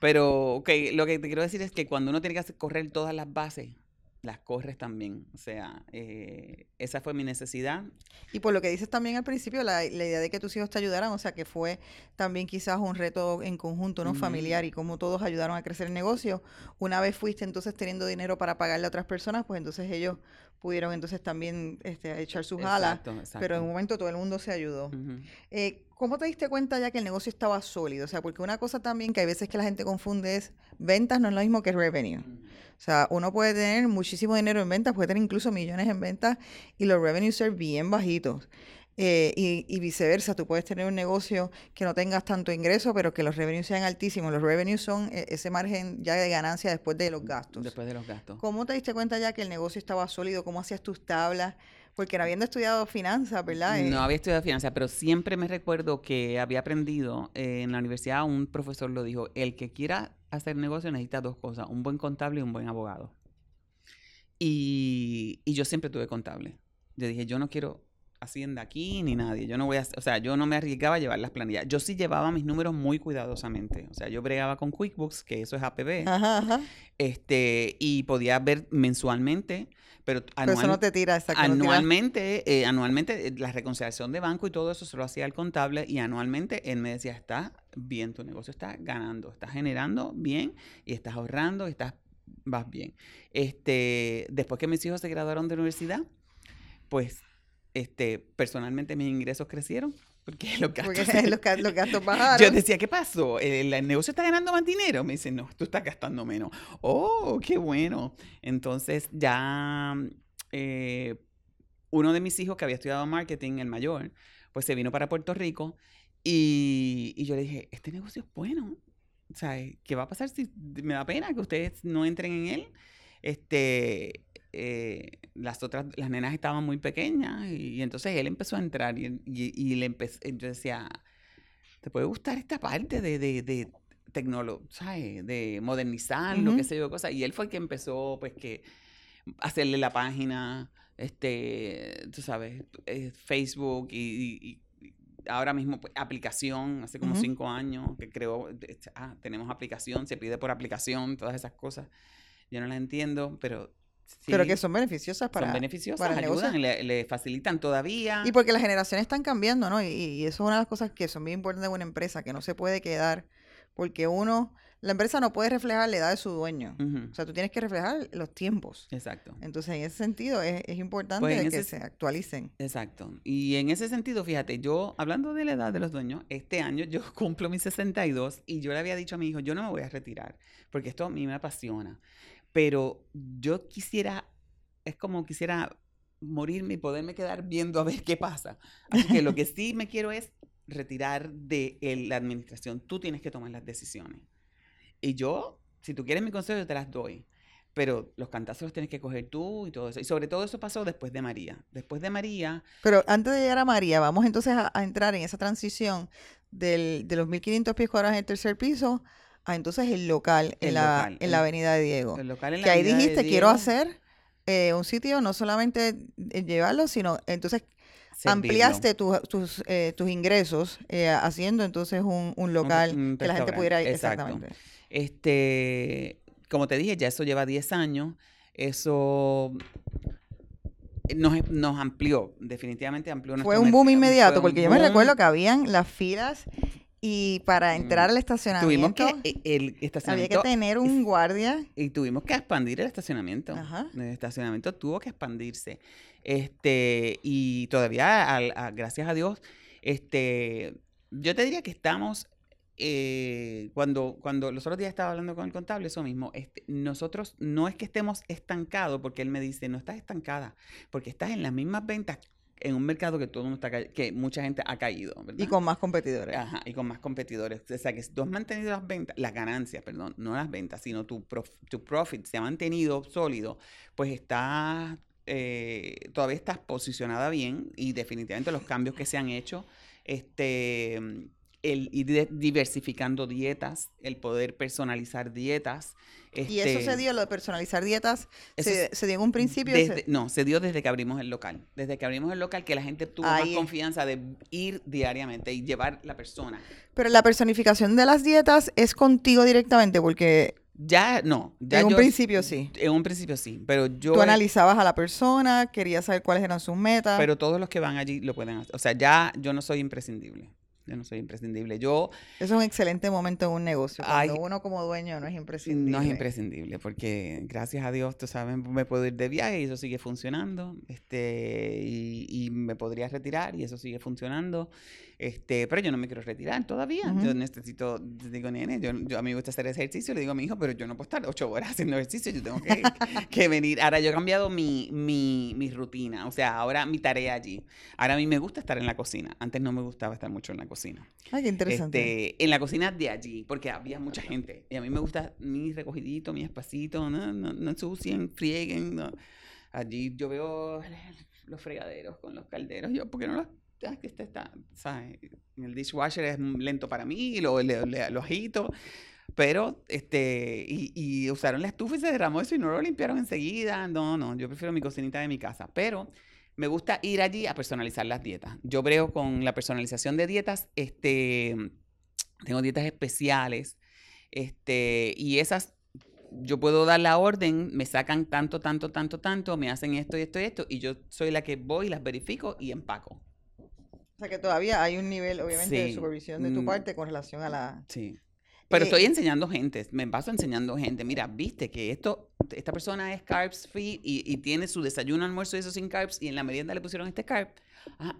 Pero, ok, lo que te quiero decir es que cuando uno tiene que correr todas las bases, las corres también. O sea, eh, esa fue mi necesidad. Y por lo que dices también al principio, la, idea de que tus hijos te ayudaran, o sea, que fue también quizás un reto en conjunto, ¿no? Familiar y cómo todos ayudaron a crecer el negocio. Una vez fuiste entonces teniendo dinero para pagarle a otras personas, pues entonces ellos pudieron entonces también este, echar sus alas. Pero en un momento todo el mundo se ayudó. eh, ¿Cómo te diste cuenta ya que el negocio estaba sólido? O sea, porque una cosa también que hay veces que la gente confunde es ventas no es lo mismo que revenue. O sea, uno puede tener muchísimo dinero en ventas, puede tener incluso millones en ventas y los revenues ser bien bajitos. Eh, y, viceversa, tú puedes tener un negocio que no tengas tanto ingreso, pero que los revenues sean altísimos. Los revenues son eh, ese margen ya de ganancia después de los gastos. Después de los gastos. ¿Cómo te diste cuenta ya que el negocio estaba sólido? ¿Cómo hacías tus tablas? Porque no habiendo estudiado finanzas, ¿verdad? No había estudiado finanzas, pero siempre me recuerdo que había aprendido eh, en la universidad, un profesor lo dijo, el que quiera hacer negocio necesita dos cosas, un buen contable y un buen abogado. Y, y yo siempre tuve contable. Yo dije, yo no quiero Hacienda aquí ni nadie. Yo no voy a, o sea, yo no me arriesgaba a llevar las planillas. Yo sí llevaba mis números muy cuidadosamente. O sea, yo bregaba con QuickBooks, que eso es APB. Este, y podía ver mensualmente, pero, eso no te tira anualmente, eh, anualmente eh, la reconciliación de banco y todo eso se lo hacía el contable y anualmente él me decía, está bien, tu negocio está ganando, estás generando bien y estás ahorrando, y estás vas bien. Este, después que mis hijos se graduaron de universidad, pues este, personalmente mis ingresos crecieron. Porque los gastos, bajaron. Yo decía, ¿qué pasó? ¿El, negocio está ganando más dinero? Me dice, no, tú estás gastando menos. Oh, qué bueno. Entonces ya eh, uno de mis hijos que había estudiado marketing, el mayor, pues se vino para Puerto Rico y, y yo le dije, este negocio es bueno. O sea, ¿qué va a pasar si me da pena que ustedes no entren en él? Este, eh, las otras, las nenas estaban muy pequeñas y, entonces él empezó a entrar y, y, le empecé, yo decía, ¿te puede gustar esta parte de, de, de ¿sabes? De modernizar, lo que sé yo, cosas. Y él fue el que empezó, pues, que hacerle la página, este, tú sabes, eh, Facebook y, ahora mismo pues, aplicación, hace como cinco años que creó, este, ah, tenemos aplicación, se pide por aplicación, todas esas cosas. Yo no las entiendo, pero pero que son beneficiosas para, son beneficiosas, para ayudan, le, le, facilitan todavía. Y porque las generaciones están cambiando, ¿no? Y, eso es una de las cosas que son bien importantes de una empresa, que no se puede quedar, porque uno, la empresa no puede reflejar la edad de su dueño. O sea, tú tienes que reflejar los tiempos. Exacto. Entonces, en ese sentido, es, importante pues que se actualicen. Exacto. Y en ese sentido, fíjate, yo, hablando de la edad de los dueños, este año yo cumplo mis 62 y yo le había dicho a mi hijo, yo no me voy a retirar, porque esto a mí me apasiona pero yo quisiera, es como quisiera morirme y poderme quedar viendo a ver qué pasa. Así que lo que sí me quiero es retirar de la administración. Tú tienes que tomar las decisiones. Y yo, si tú quieres mi consejo, yo te las doy. pero los cantazos los tienes que coger tú y todo eso. Y sobre todo eso pasó después de María. Después de María. Pero antes de llegar a María, vamos entonces a, entrar en esa transición del, de los 1500 pies cuadrados en el tercer piso a entonces el local, en, la, en la Avenida de Diego. El local en la que ahí dijiste, quiero hacer eh, un sitio, no solamente eh, llevarlo, sino entonces servirlo. ampliaste tu- tus, eh, tus ingresos eh, haciendo entonces un, un local un que la gente pudiera ir. exacto. Exactamente. Este, como te dije, ya eso lleva 10 años. Eso nos, nos amplió, definitivamente amplió Fue un boom mercado, inmediato, fue porque yo me recuerdo que habían las filas y para entrar al Tuvimos estacionamiento que eh, el había estacionamiento que tener un guardia. y tuvimos que expandir el estacionamiento. Ajá. El estacionamiento tuvo que expandirse. Este, y todavía, a- gracias a Dios, este, yo te diría que estamos, eh, cuando, cuando los otros días estaba hablando con el contable, eso mismo, este, nosotros no es que estemos estancados, porque él me dice, no estás estancada, porque estás en las mismas ventas en un mercado que todo el mundo está que mucha gente ha caído, ¿verdad? Y con más competidores. Ajá, y con más competidores. O sea, que si tú has mantenido las ventas, las ganancias, perdón, no las ventas, sino tu, prof- tu profit se ha mantenido sólido, pues estás, eh, todavía estás posicionada bien y definitivamente los cambios que se han hecho, este, el ir diversificando dietas, el poder personalizar dietas. Y eso se este, dio, lo de personalizar dietas, se, se dio en un principio. se- desde- no, se dio desde que abrimos el local. Desde que abrimos el local, que la gente tuvo Ahí. más confianza de ir diariamente y llevar la persona. Pero la personificación de las dietas es contigo directamente, porque Ya, no. Ya en un yo- principio sí. En un principio sí, pero yo... Tú analizabas a la persona, querías saber cuáles eran sus metas. pero todos los que van allí lo pueden hacer. O sea, ya yo no soy imprescindible. Yo no soy imprescindible. Yo es un excelente momento en un negocio. Cuando uno como dueño no es imprescindible. no es imprescindible porque gracias a Dios, tú sabes, me puedo ir de viaje y eso sigue funcionando. Este, y, y me podría retirar y eso sigue funcionando. Este, pero yo no me quiero retirar todavía. Yo necesito, digo, nene, yo, yo- a mí me gusta hacer ejercicio, le digo a mi hijo, pero yo no puedo estar ocho horas haciendo ejercicio, yo tengo que, que venir. Ahora yo he cambiado mi, mi, mi rutina, o sea, ahora mi tarea allí. Ahora a mí me gusta estar en la cocina. Antes no me gustaba estar mucho en la cocina. Ay, qué interesante. Este, en la cocina de allí, porque había mucha gente. Y a mí me gusta mi recogidito, mi espacito, no, no, no ensucien, frieguen. no. Allí yo veo los fregaderos con los calderos. Yo, ¿por qué no los.? Ah, que este está, ¿sabes? El dishwasher es lento para mí, lo, le- le- lo agito. Pero, este, y, y usaron la estufa y se derramó eso y no lo limpiaron enseguida. No, no, yo prefiero mi cocinita de mi casa. Pero me gusta ir allí a personalizar las dietas. Yo brego con la personalización de dietas, este, tengo dietas especiales, este, y esas yo puedo dar la orden, me sacan tanto, tanto, tanto, tanto, me hacen esto y esto y esto, y yo soy la que voy, las verifico y empaco. O sea que todavía hay un nivel, obviamente, de supervisión de tu mm. parte con relación a la... Sí. Pero Eh, estoy enseñando gente, me paso enseñando gente. Mira, viste que esto, esta persona es carbs free y, y tiene su desayuno, almuerzo y eso sin carbs, y en la merienda le pusieron este carb. Ah,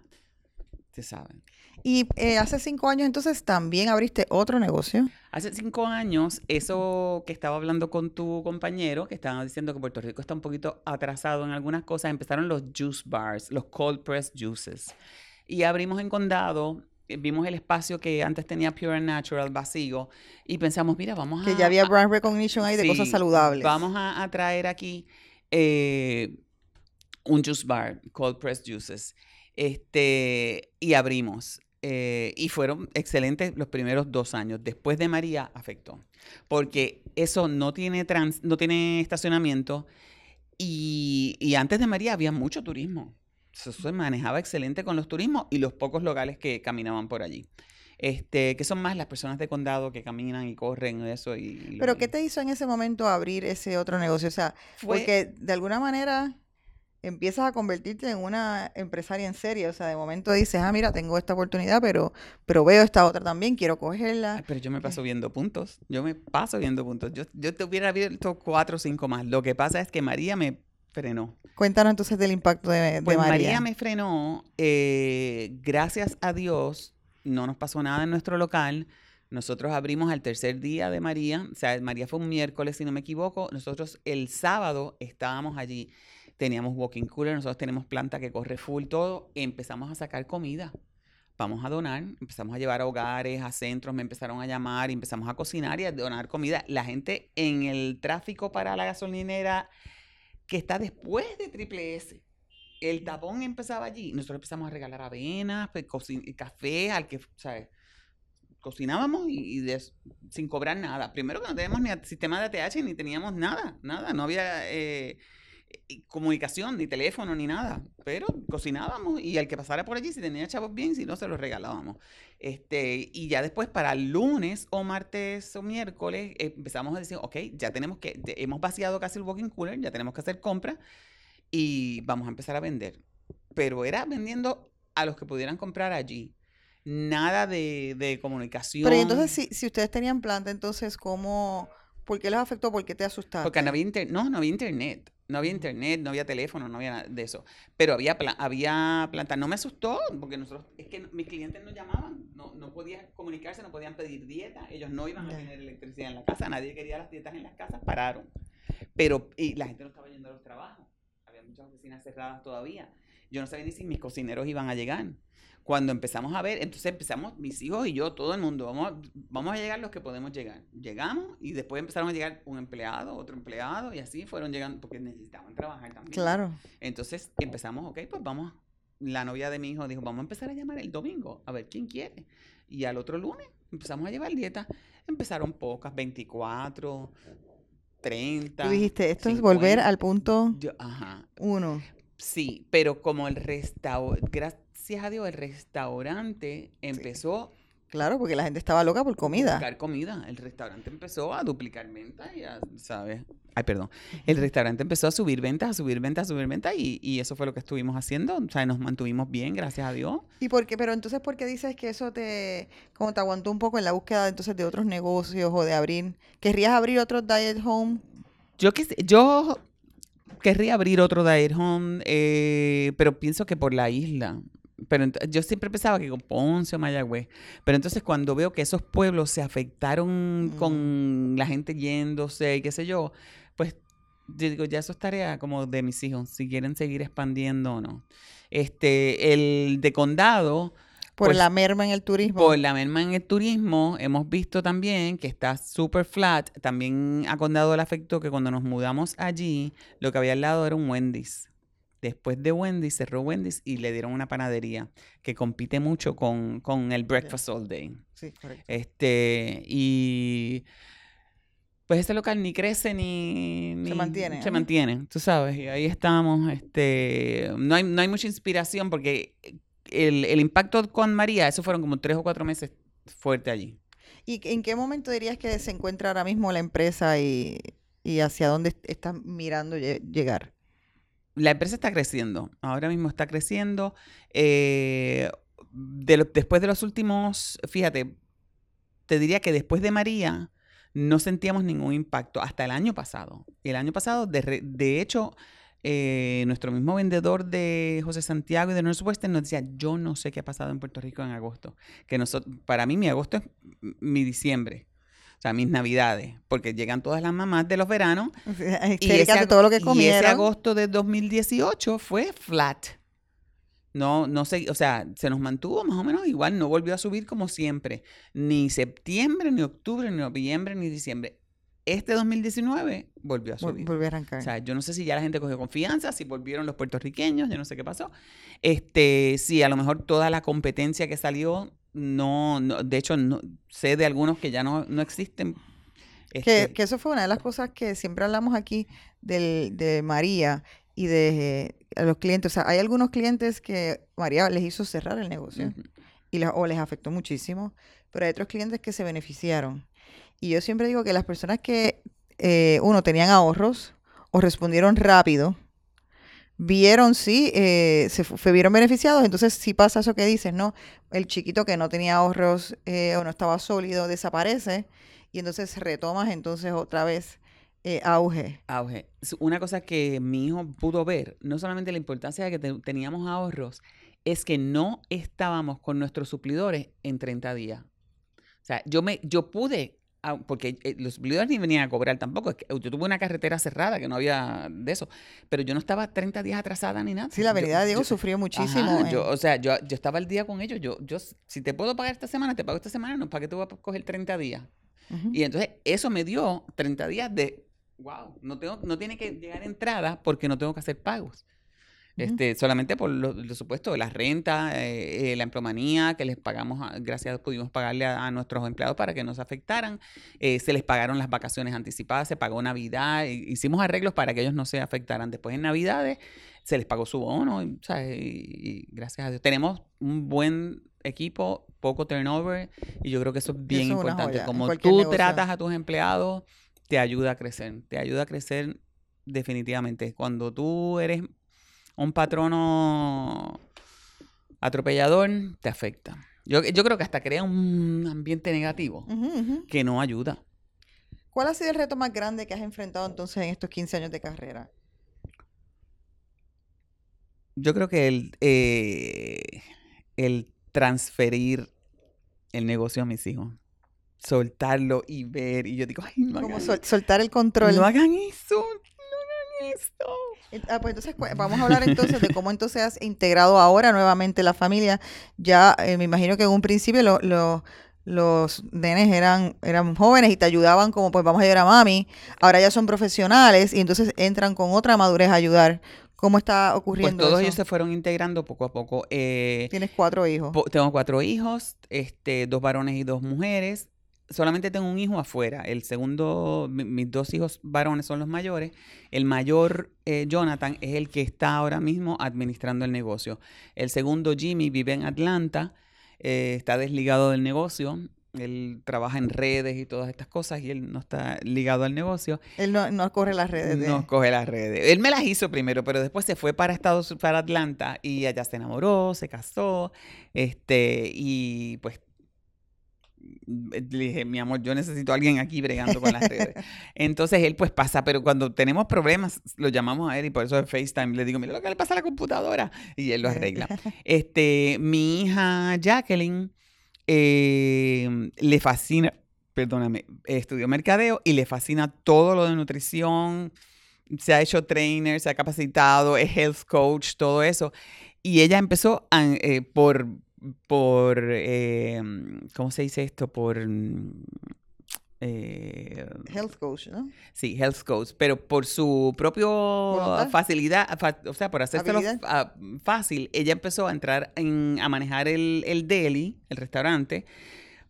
se saben. Y eh, hace cinco años entonces también abriste otro negocio. Hace cinco años, eso que estaba hablando con tu compañero, que estaba diciendo que Puerto Rico está un poquito atrasado en algunas cosas, empezaron los juice bars, los cold press juices. Y abrimos en Condado, eh, vimos el espacio que antes tenía Pure and Natural vacío y pensamos, mira, vamos a... Que ya había a- brand recognition ahí de cosas saludables. Vamos a, a traer aquí eh, un juice bar, cold press juices. Este, y abrimos. eh, y fueron excelentes los primeros dos años. Después de María afectó. Porque eso no tiene, trans, no tiene estacionamiento. Y, y antes de María había mucho turismo. Se manejaba excelente con los turismos y los pocos locales que caminaban por allí. Este, que son más las personas de condado que caminan y corren eso. Y, y Pero ¿qué te hizo en ese momento abrir ese otro negocio? O sea, fue- porque de alguna manera empiezas a convertirte en una empresaria en serie. O sea, de momento dices, ah, mira, tengo esta oportunidad, pero, pero veo esta otra también, quiero cogerla. Ay, pero yo me paso viendo puntos. Yo me paso viendo puntos. Yo, yo te hubiera abierto cuatro o cinco más. Lo que pasa es que María me frenó. Cuéntanos entonces del impacto de, de Pues María. María. me frenó. eh, gracias a Dios, no nos pasó nada en nuestro local. Nosotros abrimos al tercer día de María. O sea, María fue un miércoles, si no me equivoco. Nosotros el sábado estábamos allí. Teníamos walking cooler, nosotros tenemos planta que corre full todo. Empezamos a sacar comida vamos a donar. Empezamos a llevar a hogares, a centros, me empezaron a llamar y empezamos a cocinar y a donar comida. La gente en el tráfico para la gasolinera que está después de Triple S. El tapón empezaba allí. Nosotros empezamos a regalar avenas, pues, café, al que, ¿sabes? Cocinábamos y, sin cobrar nada. Primero que no teníamos ni sistema de ATH ni teníamos nada, nada. No había eh, comunicación, ni teléfono, ni nada. Pero cocinábamos y al que pasara por allí, si tenía chavos bien, si no, se los regalábamos. Este, y ya después, para lunes o martes o miércoles, empezamos a decir, ok, ya tenemos que, hemos vaciado casi el walking cooler, ya tenemos que hacer compras y vamos a empezar a vender. Pero era vendiendo a los que pudieran comprar allí. Nada de, de comunicación. Pero entonces, si, si ustedes tenían planta, entonces, ¿cómo, ¿por qué les afectó? ¿Por qué te asustaste? Porque no había, no, no había internet. No había internet, no había teléfono, no había nada de eso. Pero había, había planta. No me asustó, porque nosotros, es que mis clientes nos llamaban, no, no podían comunicarse, no podían pedir dieta, ellos no iban a tener electricidad en la casa, nadie quería las dietas en las casas, pararon. Pero, y la gente no estaba yendo a los trabajos, había muchas oficinas cerradas todavía. Yo no sabía ni si mis cocineros iban a llegar cuando empezamos a ver, entonces empezamos, mis hijos y yo, todo el mundo, vamos, vamos a llegar los que podemos llegar. Llegamos y después empezaron a llegar un empleado, otro empleado y así fueron llegando porque necesitaban trabajar también. Claro. Entonces empezamos, ok, pues vamos, la novia de mi hijo dijo, vamos a empezar a llamar el domingo, a ver quién quiere. Y al otro lunes empezamos a llevar dieta. Empezaron pocas, 24, 30. Tú dijiste, esto es volver al punto ajá. uno. Sí, pero como el restaurante, gracias a Dios, el restaurante empezó. Claro, porque la gente estaba loca por comida. Buscar comida. El restaurante empezó a duplicar ventas y ¿sabes? Ay, perdón. El restaurante empezó a subir ventas, a subir ventas, a subir ventas y, y, eso fue lo que estuvimos haciendo. O sea, nos mantuvimos bien, gracias a Dios. ¿Y por qué? Pero entonces, ¿por qué dices que eso te, como te aguantó un poco en la búsqueda entonces de otros negocios o de abrir? ¿Querrías abrir otro diet home? Yo, yo querría abrir otro diet home, eh, pero pienso que por la isla pero yo siempre pensaba que con Ponce o Mayagüez, pero entonces cuando veo que esos pueblos se afectaron con mm. la gente yéndose y qué sé yo, pues yo digo, ya eso es tarea como de mis hijos, si quieren seguir expandiendo o no. Este, el de condado... Por pues la merma en el turismo. Por la merma en el turismo, hemos visto también que está súper flat. También ha condado el afecto que cuando nos mudamos allí, lo que había al lado era un Wendy's. Después de Wendy's, cerró Wendy's y le dieron una panadería que compite mucho con, el Breakfast All Day. Sí, correcto. Este, y pues ese local ni crece ni, se mantiene. Se mantiene, tú sabes, y ahí estamos. Este, no, hay, no hay mucha inspiración porque el, impacto con María, eso fueron como tres o cuatro meses fuerte allí. ¿Y en qué momento dirías que se encuentra ahora mismo la empresa y, y hacia dónde está mirando llegar? la empresa está creciendo, ahora mismo está creciendo. Eh, después de los últimos, fíjate, te diría que después de María no sentíamos ningún impacto hasta el año pasado. El año pasado, de, hecho, eh, nuestro mismo vendedor de José Santiago y de Northwestern nos decía, yo no sé qué ha pasado en Puerto Rico en agosto. Que nosotros, para mí mi agosto es mi diciembre o sea, mis navidades, porque llegan todas las mamás de los veranos. y ese, todo lo que Y ese agosto de 2018 fue flat. No, no sé, o sea, se nos mantuvo más o menos igual, no volvió a subir como siempre. Ni septiembre, ni octubre, ni noviembre, ni diciembre. Este 2019 volvió a subir. Volvió a arrancar. O sea, yo no sé si ya la gente cogió confianza, si volvieron los puertorriqueños, yo no sé qué pasó. Este, sí, a lo mejor toda la competencia que salió no, no de hecho, no, sé de algunos que ya no, no existen. Que, este que, eso fue una de las cosas que siempre hablamos aquí del, de María y de los clientes. O sea, hay algunos clientes que María les hizo cerrar el negocio y o les afectó muchísimo, pero hay otros clientes que se beneficiaron. Y yo siempre digo que las personas que, eh, uno, tenían ahorros o respondieron rápido, vieron, sí, eh, se, vieron beneficiados, entonces sí pasa eso que dices, ¿no? El chiquito que no tenía ahorros eh, o no estaba sólido desaparece y entonces retomas entonces otra vez auge. Auge. Una cosa que mi hijo pudo ver, no solamente la importancia de que teníamos ahorros, es que no estábamos con nuestros suplidores en 30 días. O sea, yo, me, yo pude ah, porque eh, los suplidores ni venían a cobrar tampoco. Es que yo tuve una carretera cerrada que no había de eso. Pero yo no estaba 30 días atrasada ni nada. Sí, la Yo- Avenida de Diego yo- sufrió muchísimo. Ajá, en- yo, o sea, yo, yo estaba al día con ellos. Yo, yo, si te puedo pagar esta semana, te pago esta semana. No, ¿para qué te voy a coger 30 días? Y entonces eso me dio 30 días de, wow, no, tengo, no tiene que llegar entrada porque no tengo que hacer pagos. Este, solamente por lo, lo supuesto de la renta, eh, eh, la empleomanía, que les pagamos, a- gracias a Dios pudimos pagarle a, a nuestros empleados para que no se afectaran. Eh, se les pagaron las vacaciones anticipadas, se pagó Navidad, hi- hicimos arreglos para que ellos no se afectaran. Después en Navidades se les pagó su bono, y, y- y gracias a Dios. Tenemos un buen equipo, poco turnover, y yo creo que eso es bien Eso importante. joya Como tú negocio. tratas a tus empleados, te ayuda a crecer, te ayuda a crecer definitivamente. Cuando tú eres un patrono atropellador, te afecta. Yo, yo creo que hasta crea un ambiente negativo que no ayuda. ¿Cuál ha sido el reto más grande que has enfrentado entonces en estos 15 años de carrera? Yo creo que el, eh, el transferir el negocio a mis hijos, soltarlo y ver, y yo digo, ay, no Como hagan, sol- soltar el control. no hagan eso, no hagan eso. Ah, pues entonces cu- vamos a hablar entonces de cómo entonces has integrado ahora nuevamente la familia. Ya eh, me imagino que en un principio lo- lo- los nenes eran, eran jóvenes y te ayudaban como pues vamos a ayudar a mami. Ahora ya son profesionales y entonces entran con otra madurez a ayudar. ¿Cómo está Pues ocurriendo todos eso? ellos se fueron integrando poco a poco. Eh, Tienes cuatro hijos. Tengo cuatro hijos, este, dos varones y dos mujeres. Solamente tengo un hijo afuera. El segundo, mi- mis dos hijos varones son los mayores. El mayor, eh, Jonathan, es el que está ahora mismo administrando el negocio. El segundo, Jimmy, vive en Atlanta. eh, está desligado del negocio. Él trabaja en redes y todas estas cosas y él no está ligado al negocio. Él no, no corre las redes de... No coge las redes. Él me las hizo primero, pero después se fue para Estados para Atlanta y allá se enamoró, se casó, este, y pues le dije, mi amor, yo necesito a alguien aquí bregando con las redes. Entonces él pues pasa, pero cuando tenemos problemas, lo llamamos a él y por eso es FaceTime. Le digo, mira lo que le pasa a la computadora y él lo arregla. Este, mi hija Jacqueline eh, le fascina, perdóname, estudió mercadeo y le fascina todo lo de nutrición. Se ha hecho trainer, se ha capacitado, es health coach, todo eso. Y ella empezó a, eh, por, por eh, ¿cómo se dice esto? Por, mm, eh, Health coach, ¿no? Sí, health coach, pero por su propio ¿Voluntad? facilidad, fa- o sea, por hacérselo ah, fácil, ella empezó a entrar en, a manejar el, el deli, el restaurante,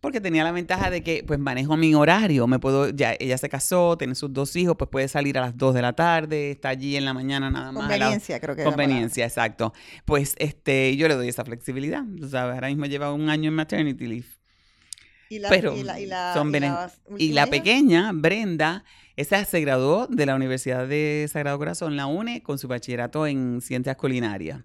porque tenía la ventaja de que, pues, manejo mi horario, me puedo, ya, ella se casó, tiene sus dos hijos, pues puede salir a las 2 de la tarde, está allí en la mañana nada más. la- Conveniencia, creo que es. Conveniencia, exacto. Pues, este, yo le doy esa flexibilidad, tú sabes, ahora mismo lleva un año en maternity leave. Y la, Pero y la, y la, son y la Y la pequeña, Brenda, esa se graduó de la Universidad de Sagrado Corazón, la UNE, con su bachillerato en ciencias culinarias.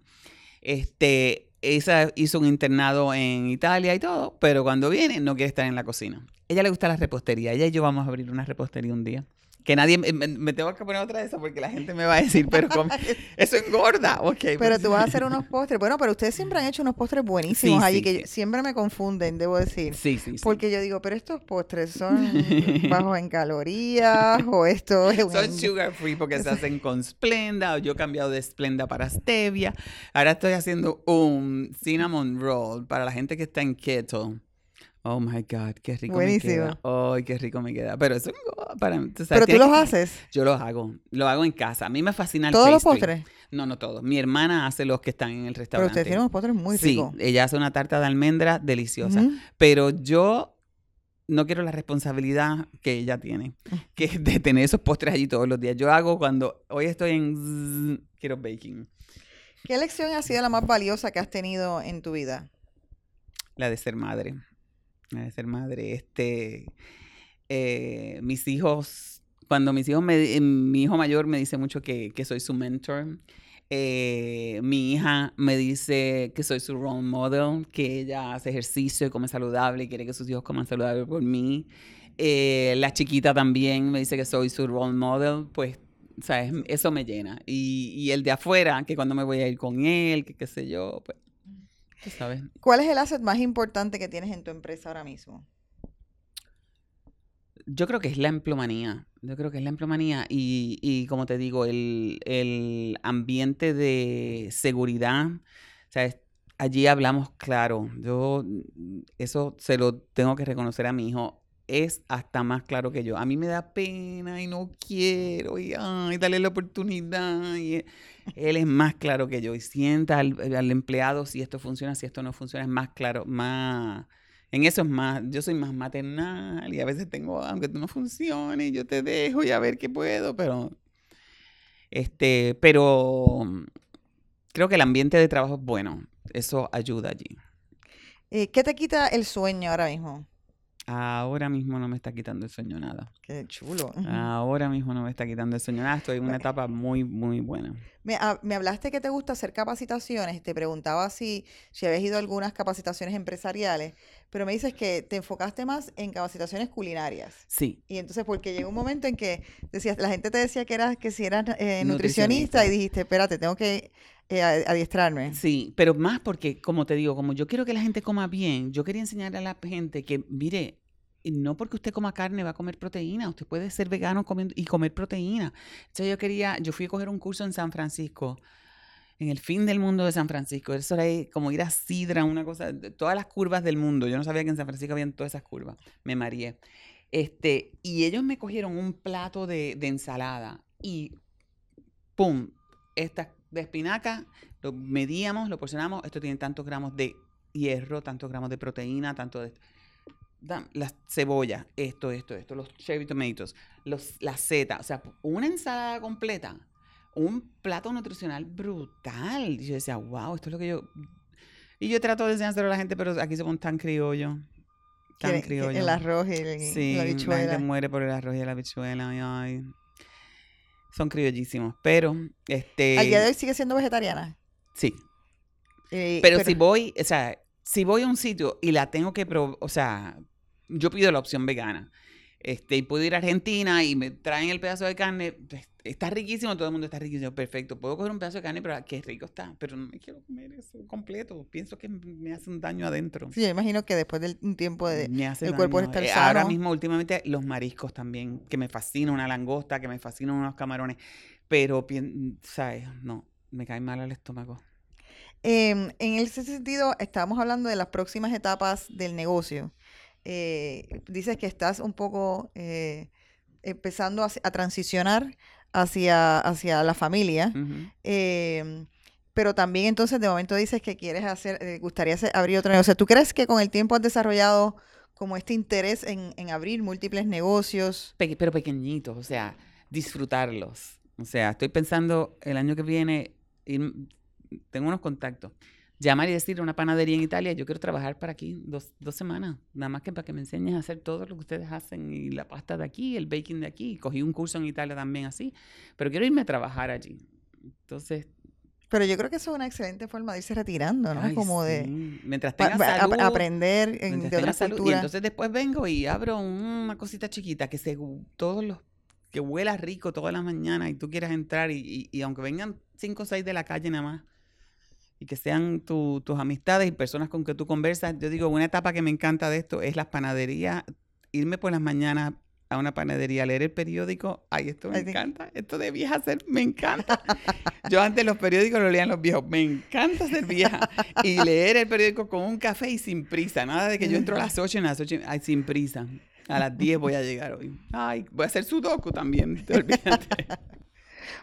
Este, esa hizo un internado en Italia y todo, pero cuando viene no quiere estar en la cocina. Ella le gusta la repostería. Ella y yo vamos a abrir una repostería un día. Que nadie, me, me- tengo que poner otra de esas porque la gente me va a decir, pero eso engorda. Ok. Pero pues- tú vas a hacer unos postres. Bueno, pero ustedes siempre han hecho unos postres buenísimos Sí, allí sí, que yo- siempre me confunden, debo decir. Sí, sí, sí. Porque yo digo, pero estos postres son bajos en calorías o esto es Son un- sugar free porque se hacen con Splenda o yo he cambiado de Splenda para Stevia. Ahora estoy haciendo un cinnamon roll para la gente que está en keto. Oh my God, qué rico me Buenísimo. queda. Ay, qué rico me queda. Pero eso para sabes, Pero tú los que- haces. Yo los hago. Lo hago en casa. A mí me fascina el Todos los postres. No, no todos. Mi hermana hace los que están en el Pero restaurante. ustedes tienen unos postres muy sí, ricos. ella hace una tarta de almendra deliciosa. Pero yo no quiero la responsabilidad que ella tiene, que es de tener esos postres allí todos los días. Yo hago cuando hoy estoy en zzz, quiero baking, ¿Qué lección ha sido la más valiosa que has tenido en tu vida? la de ser madre, de ser madre. Este, eh, mis hijos, cuando mis hijos me, eh, mi hijo mayor me dice mucho que, que soy su mentor. Eh, mi hija me dice que soy su role model, que ella hace ejercicio y come saludable y quiere que sus hijos coman saludable por mí. Eh, la chiquita también me dice que soy su role model, pues, ¿sabes? Eso me llena. Y, y el de afuera, que cuando me voy a ir con él, que qué sé yo, pues, tú sabes. ¿Cuál es el asset más importante que tienes en tu empresa ahora mismo? yo creo que es la emplomanía. Yo creo que es la emplomanía. Y, y como te digo, el, el ambiente de seguridad. O sea, allí hablamos claro. Yo eso se lo tengo que reconocer a mi hijo. Es hasta más claro que yo. A mí me da pena y no quiero. Y ay, dale la oportunidad. Y él es más claro que yo. Y sienta al, al empleado si esto funciona, si esto no funciona. Es más claro, más en eso es más, yo soy más maternal y a veces tengo, aunque no funcione, yo te dejo y a ver qué puedo, pero, este, pero creo que el ambiente de trabajo es bueno, eso ayuda allí. Eh, ¿Qué te quita el sueño ahora mismo? Ahora mismo no me está quitando el sueño nada. Qué chulo. Ahora mismo no me está quitando el sueño nada. Estoy en una etapa muy, muy buena. Me, me hablaste que te gusta hacer capacitaciones. Te preguntaba si, si habías ido a algunas capacitaciones empresariales, pero me dices que te enfocaste más en capacitaciones culinarias. Sí. Y entonces, porque llegó un momento en que decías, la gente te decía que eras, que si eras eh, nutricionista, y dijiste, espérate, tengo que eh, adiestrarme. Sí, pero más porque, como te digo, como yo quiero que la gente coma bien, yo quería enseñarle a la gente que, mire, no porque usted coma carne va a comer proteína, usted puede ser vegano comiendo, y comer proteína. Entonces yo quería, yo fui a coger un curso en San Francisco, en el fin del mundo de San Francisco. Eso era como ir a Sidra, una cosa, todas las curvas del mundo. Yo no sabía que en San Francisco habían todas esas curvas. Me mareé. Este, y ellos me cogieron un plato de, de ensalada y ¡pum! Esta de espinaca, lo medíamos, lo porcionamos, esto tiene tantos gramos de hierro, tantos gramos de proteína, tanto de... Las cebollas, esto, esto, esto, los cherry tomatoes, los, la seta, o sea, una ensalada completa, un plato nutricional brutal. Y yo decía, wow, esto es lo que yo... Y yo trato de enseñárselo a la gente, pero aquí somos tan criollo. Tan criollo. El arroz y, el, sí, la habichuela. La gente muere por el arroz y la habichuela. Ay, ay son criollísimos. Pero, este. ¿Al día de hoy sigue siendo vegetariana? Sí. Eh, pero, si voy, o sea, si voy a un sitio y la tengo que o sea, yo pido la opción vegana. Este, y puedo ir a Argentina y me traen el pedazo de carne, pues, está riquísimo, todo el mundo está riquísimo, perfecto. Puedo coger un pedazo de carne, pero qué rico está, pero no me quiero comer eso completo. Pienso que me hace un daño adentro. Sí, yo imagino que después de un tiempo de, el cuerpo está eh, sano. Ahora mismo, últimamente, los mariscos también, que me fascina una langosta, que me fascinan unos camarones, pero, ¿sabes? No, me cae mal el estómago. Em, en ese sentido, estábamos hablando de las próximas etapas del negocio eh, dices que estás un poco eh, empezando a, transicionar hacia, hacia la familia, em, pero también entonces de momento dices que quieres hacer, eh, gustaría abrir otro negocio. ¿Tú crees que con el tiempo has desarrollado como este interés en, en abrir múltiples negocios? pero pequeñitos, o sea, disfrutarlos. O sea, estoy pensando el año que viene, tengo unos contactos llamar y decir a una panadería en Italia, yo quiero trabajar para aquí dos, dos, semanas, nada más que para que me enseñes a hacer todo lo que ustedes hacen y la pasta de aquí, el baking de aquí. Cogí un curso en Italia también así, pero quiero irme a trabajar allí. Entonces... Pero yo creo que eso es una excelente forma de irse retirando, ¿no? Como de... Mientras tenga salud, aprender en, de otra salud. Y entonces después vengo y abro una cosita chiquita que se, todos los que huela rico toda la mañana y tú quieras entrar y, y, y aunque vengan cinco o seis de la calle nada más, y que sean tus amistades y personas con que tú conversas. Yo digo, una etapa que me encanta de esto es las panaderías, irme por las mañanas a una panadería, a leer el periódico, ay, esto me encanta, esto de vieja ser, me encanta. Yo antes los periódicos lo leían los viejos, me encanta ser vieja. Y leer el periódico con un café y sin prisa, nada de que yo entro a las 8 en las 8, ay, sin prisa. A las 10 voy a llegar hoy. Ay, voy a hacer sudoku también, te olvidaste.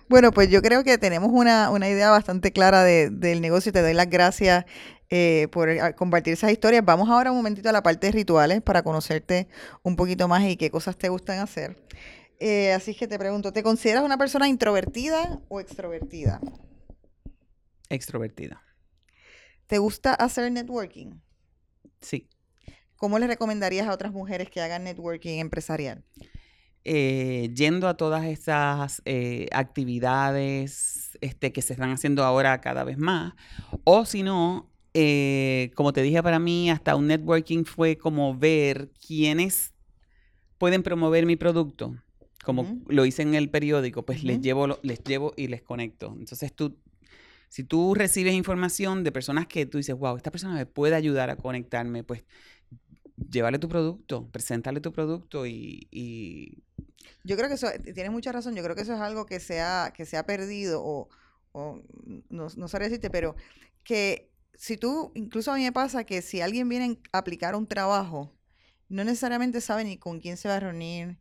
Bueno, pues yo creo que tenemos una, idea bastante clara del negocio te doy las gracias eh, por eh, compartir esas historias. Vamos ahora un momentito a la parte de rituales para conocerte un poquito más y qué cosas te gustan hacer. Eh, así que te pregunto, ¿te consideras una persona introvertida o extrovertida? Extrovertida. ¿Te gusta hacer networking? Sí. ¿Cómo le recomendarías a otras mujeres que hagan networking empresarial? Eh, yendo a todas esas eh, actividades este, que se están haciendo ahora cada vez más. O si no, eh, como te dije para mí, hasta un networking fue como ver quiénes pueden promover mi producto. Como lo hice en el periódico, pues les, llevo, les llevo y les conecto. Entonces tú, si tú recibes información de personas que tú dices, wow, esta persona me puede ayudar a conectarme, pues llévale tu producto, preséntale tu producto y, Yo creo que eso, eh, tienes mucha razón, yo creo que eso es algo que se ha, que se ha perdido o, o no, no sabría decirte, pero que si tú, incluso a mí me pasa que si alguien viene a aplicar un trabajo, no necesariamente sabe ni con quién se va a reunir.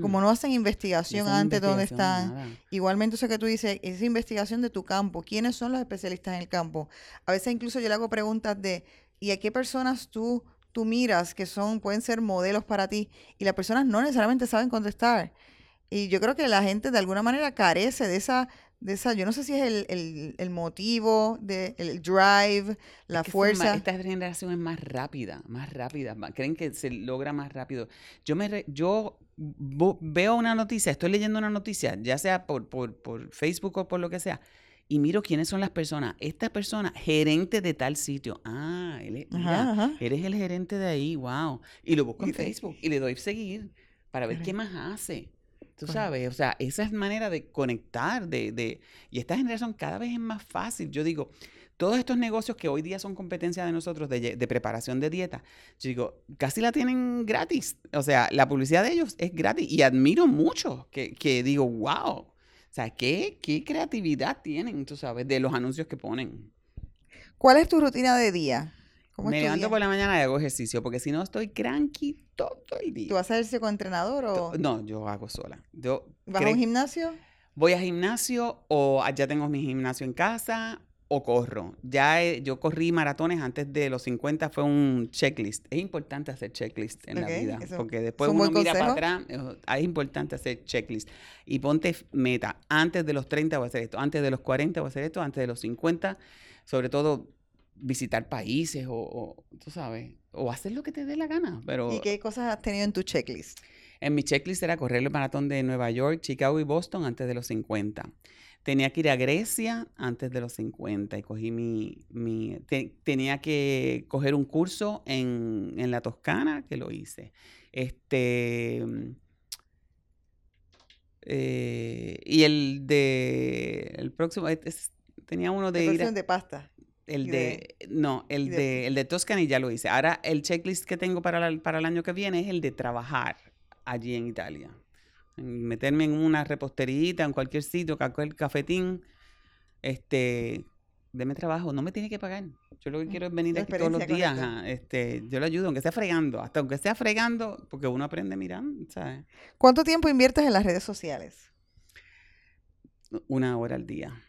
Como no hacen investigación antes de dónde están. Igualmente eso que tú dices, es investigación de tu campo. ¿Quiénes son los especialistas en el campo? A veces incluso yo le hago preguntas de, ¿y a qué personas tú, tú miras que son, pueden ser modelos para ti? Y las personas no necesariamente saben contestar. Y yo creo que la gente de alguna manera carece de esa, de esa, yo no sé si es el, el, el motivo, de, el drive, la fuerza. esta generación es más rápida, más rápida, creen que se logra más rápido. Yo me yo veo una noticia, estoy leyendo una noticia, ya sea por, por, por, Facebook o por lo que sea, y miro quiénes son las personas. Esta persona, gerente de tal sitio. Ah, él eres el gerente de ahí, wow. Y lo busco en Facebook y le doy seguir para ver qué más hace. Tú sabes, o sea, esa es manera de conectar, de, de, y esta generación cada vez es más fácil. Yo digo, todos estos negocios que hoy día son competencia de nosotros de, de, preparación de dieta, yo digo, casi la tienen gratis. O sea, la publicidad de ellos es gratis y admiro mucho que, que digo, wow. Sea, ¿qué, qué creatividad tienen, tú sabes, de los anuncios que ponen. ¿Cuál es tu rutina de día? Me levanto por la mañana y hago ejercicio, porque si no estoy cranky todo el día. ¿Tú vas a hacerse con entrenador o...? No, yo hago sola. Yo ¿Vas a un gimnasio? Voy a gimnasio o ya tengo mi gimnasio en casa o corro. Ya yo corrí maratones antes de los 50, fue un checklist. Es importante hacer checklist en la vida, porque después uno mira para atrás, es importante hacer checklist. Y ponte meta, antes de los 30 voy a hacer esto, antes de los 40 voy a hacer esto, antes de los 50, sobre todo visitar países o, tú sabes, o hacer lo que te dé la gana. Pero, ¿Y qué cosas has tenido en tu checklist? En mi checklist era correr el maratón de Nueva York, Chicago y Boston antes de los 50. Tenía que ir a Grecia antes de los 50 y cogí mi... mi tenía que coger un curso en, en, la Toscana, que lo hice. Este... Eh, y el de... El próximo... tenía uno de... ir de pasta. El de, no, el de, el de Toscana ya lo hice. Ahora el checklist que tengo para, para el año que viene es el de trabajar allí en Italia. Meterme en una reposterita, en cualquier sitio, cualquier cafetín, este, deme trabajo, no me tiene que pagar. Yo lo que mm, quiero es venir aquí todos los días. este, yo le ayudo, aunque sea fregando, hasta aunque sea fregando, porque uno aprende mirando, ¿sabes? ¿Cuánto tiempo inviertes en las redes sociales? Una hora al día.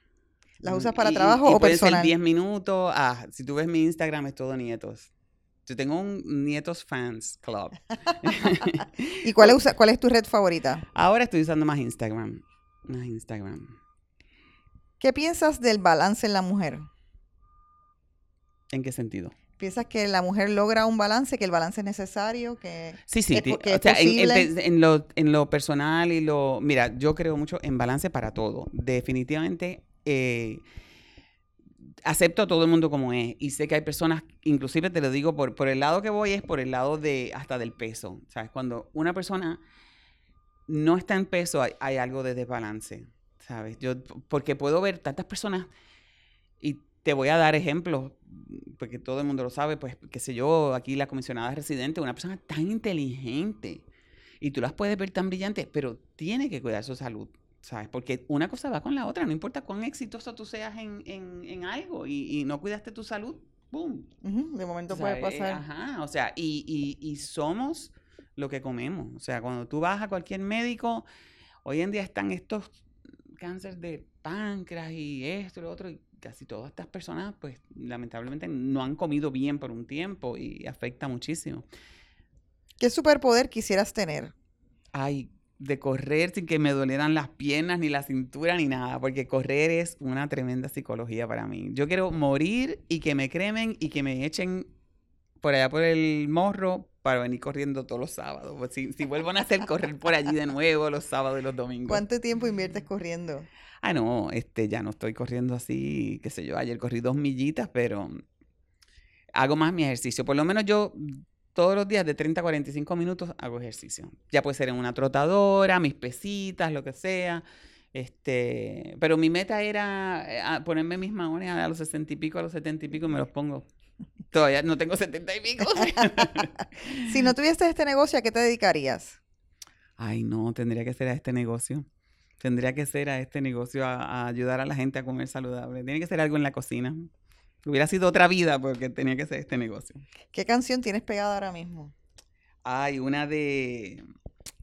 ¿Las usas para trabajo o puede personal? ser 10 minutos. Ah, si tú ves mi Instagram es todo nietos. Yo tengo un nietos fans club. ¿Y cuál es, cuál es tu red favorita? Ahora estoy usando más Instagram. Más Instagram. ¿Qué piensas del balance en la mujer? ¿En qué sentido? ¿Piensas que la mujer logra un balance, que el balance es necesario? Que sí, sí, o sea, en, lo, en lo personal y lo... Mira, yo creo mucho en balance para todo. Definitivamente eh, acepto a todo el mundo como es y sé que hay personas, inclusive te lo digo por, por el lado que voy es por el lado de hasta del peso, ¿sabes? Cuando una persona no está en peso hay, algo de desbalance, ¿sabes? Yo, porque puedo ver tantas personas y te voy a dar ejemplos, porque todo el mundo lo sabe, pues, qué sé yo, aquí la comisionada residente, una persona tan inteligente y tú las puedes ver tan brillantes, pero tiene que cuidar su salud. ¿Sabes? Porque una cosa va con la otra, no importa cuán exitoso tú seas en, en, en algo y, y, no cuidaste tu salud, ¡boom! de momento puede eh, pasar. Ajá, o sea, y, y, y, somos lo que comemos. O sea, cuando tú vas a cualquier médico, hoy en día están estos cánceres de páncreas y esto y lo otro, y casi todas estas personas, pues lamentablemente no han comido bien por un tiempo y afecta muchísimo. ¿Qué superpoder quisieras tener? Ay, de correr sin que me dolieran las piernas, ni la cintura, ni nada, porque correr es una tremenda psicología para mí. Yo quiero morir y que me cremen y que me echen por allá por el morro para venir corriendo todos los sábados. Pues si, si vuelvo a hacer, correr por allí de nuevo los sábados y los domingos. ¿Cuánto tiempo inviertes corriendo? Ah, no, este, ya no estoy corriendo así, qué sé yo, ayer corrí dos millitas, pero hago más mi ejercicio. Por lo menos yo todos los días de 30 a 45 minutos hago ejercicio. Ya puede ser en una trotadora, mis pesitas, lo que sea. Este, pero mi meta era eh, ponerme mis maones a los 60 y pico, a los 70 y pico, me los pongo. Todavía no tengo setenta y pico. si no tuvieses este negocio, ¿a qué te dedicarías? Ay, no, tendría que ser a este negocio. Tendría que ser a este negocio a, a ayudar a la gente a comer saludable. Tiene que ser algo en la cocina. Hubiera sido otra vida porque tenía que ser este negocio. ¿Qué canción tienes pegada ahora mismo? Hay una de,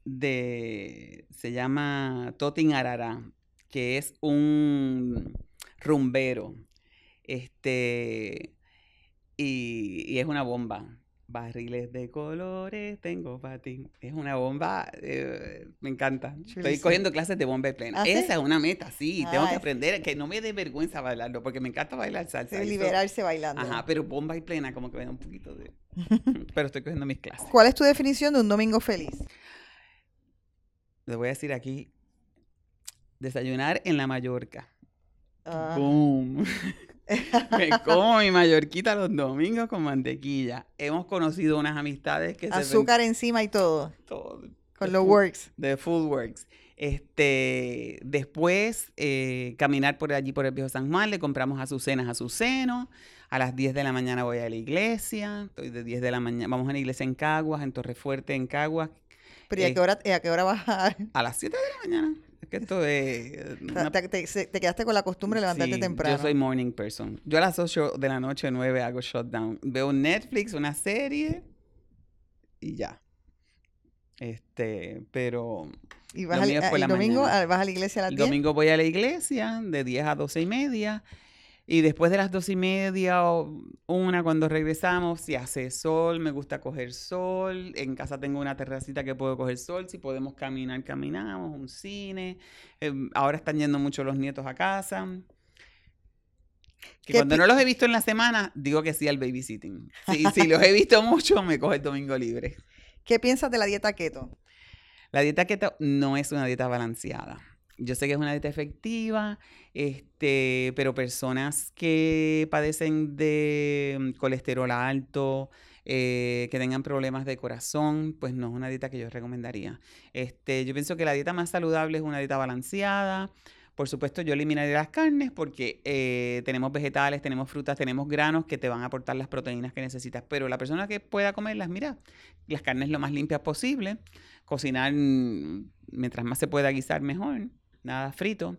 de, se llama Totin Arara, que es un rumbero, este, y, y es una bomba. Barriles de colores tengo para ti. Es una bomba, eh, me encanta. Estoy cogiendo clases de bomba plena. ¿Ah, sí? Esa es una meta, sí. tengo Ah, que es- aprender, que no me dé vergüenza bailarlo, porque me encanta bailar salsa. Liberarse bailando. Ajá, pero bomba y plena como que me da un poquito de... pero estoy cogiendo mis clases. ¿Cuál es tu definición de un domingo feliz? Les voy a decir aquí, desayunar en la Mallorca. Ah, ¡Boom! Me como mi mallorquita los domingos con mantequilla. Hemos conocido unas amistades que azúcar encima y todo, todo, con los works. De Food Works. Este, después, eh, caminar por allí por el Viejo San Juan, le compramos azucenas a Azuceno. A las 10 de la mañana voy a la iglesia. Estoy de 10 de la mañana. Vamos a una iglesia en Caguas, en Torrefuerte, en Caguas, Pero ¿y a Eh, qué hora, y a qué hora vas a...? a las 7 de la mañana. Que esto es. eh, una Te, te- te quedaste con la costumbre de levantarte Sí, temprano. Yo soy morning person. Yo a las 8 de la noche, 9 hago shutdown. Veo Netflix, una serie y ya. Este, pero y vas al, el domingo mañana. vas a la iglesia a las el 10. domingo voy a la iglesia de 10 a 12 y media. Y después de las 12 y media o una, cuando regresamos, si hace sol, me gusta coger sol. En casa tengo una terracita que puedo coger sol. Si podemos caminar, caminamos. Un cine. Em, ahora están yendo mucho los nietos a casa. Que ¿Qué cuando no los he visto en la semana, digo que sí al babysitting. Si, si los he visto mucho, me coge el domingo libre. ¿Qué piensas de la dieta keto? La dieta keto no es una dieta balanceada. Yo sé que es una dieta efectiva, este, pero personas que padecen de mm, colesterol alto, eh, que tengan problemas de corazón, pues no es una dieta que yo recomendaría. Este, yo pienso que la dieta más saludable es una dieta balanceada. Por supuesto, yo eliminaría las carnes porque eh, tenemos vegetales, tenemos frutas, tenemos granos que te van a aportar las proteínas que necesitas. Pero la persona que pueda comerlas, mira, las carnes lo más limpias posible, cocinar mm, mientras más se pueda guisar mejor, nada frito,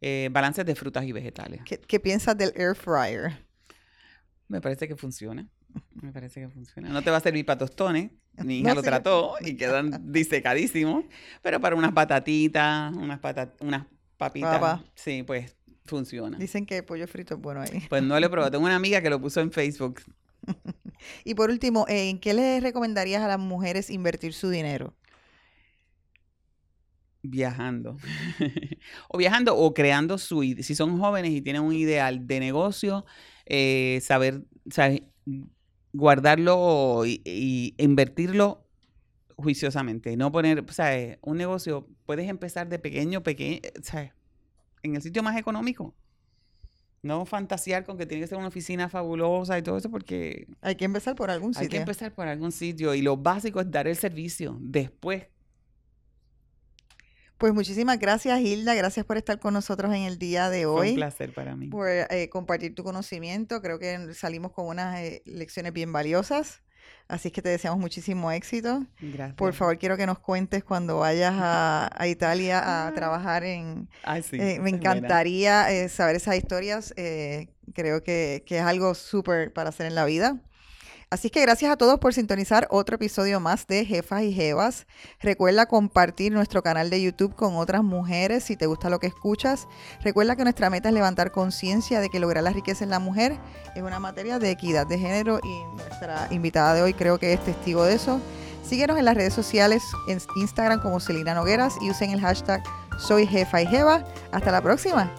eh, balances de frutas y vegetales. ¿Qué, qué piensas del air fryer? Me parece que funciona. Me parece que funciona. No te va a servir para tostones. Mi hija No, lo sí. trató y quedan disecadísimos. Pero para unas patatitas, unas, pata- unas papitas, Papa. sí, pues funciona. Dicen que pollo frito es bueno ahí. Pues no lo he probado. Tengo una amiga que lo puso en Facebook. Y por último, ¿en qué les recomendarías a las mujeres invertir su dinero? Viajando. o viajando o creando su... Si son jóvenes y tienen un ideal de negocio, eh, saber, ¿sabes? guardarlo y, y invertirlo juiciosamente. No poner, ¿sabes? Un negocio, puedes empezar de pequeño, pequeño, ¿sabes? En el sitio más económico. No fantasear con que tiene que ser una oficina fabulosa y todo eso porque Hay que empezar por algún hay que sitio. empezar por algún sitio y lo básico es dar el servicio. Después Pues muchísimas gracias, Hilda. Gracias por estar con nosotros en el día de fue un hoy. placer para mí. Por eh, compartir tu conocimiento. Creo que salimos con unas eh, lecciones bien valiosas. Así que te deseamos muchísimo éxito. Gracias. Por favor, quiero que nos cuentes cuando vayas a, a Italia a trabajar en... Ay, sí, eh, me encantaría eh, saber esas historias. eh, creo que, que es algo súper para hacer en la vida. Así que gracias a todos por sintonizar otro episodio más de Jefas y Jevas. Recuerda compartir nuestro canal de YouTube con otras mujeres si te gusta lo que escuchas. Recuerda que nuestra meta es levantar conciencia de que lograr la riqueza en la mujer es una materia de equidad de género y nuestra invitada de hoy creo que es testigo de eso. Síguenos en las redes sociales, en Instagram como Celina Nogueras y usen el hashtag Soy Jefa y Jeva. Hasta la próxima.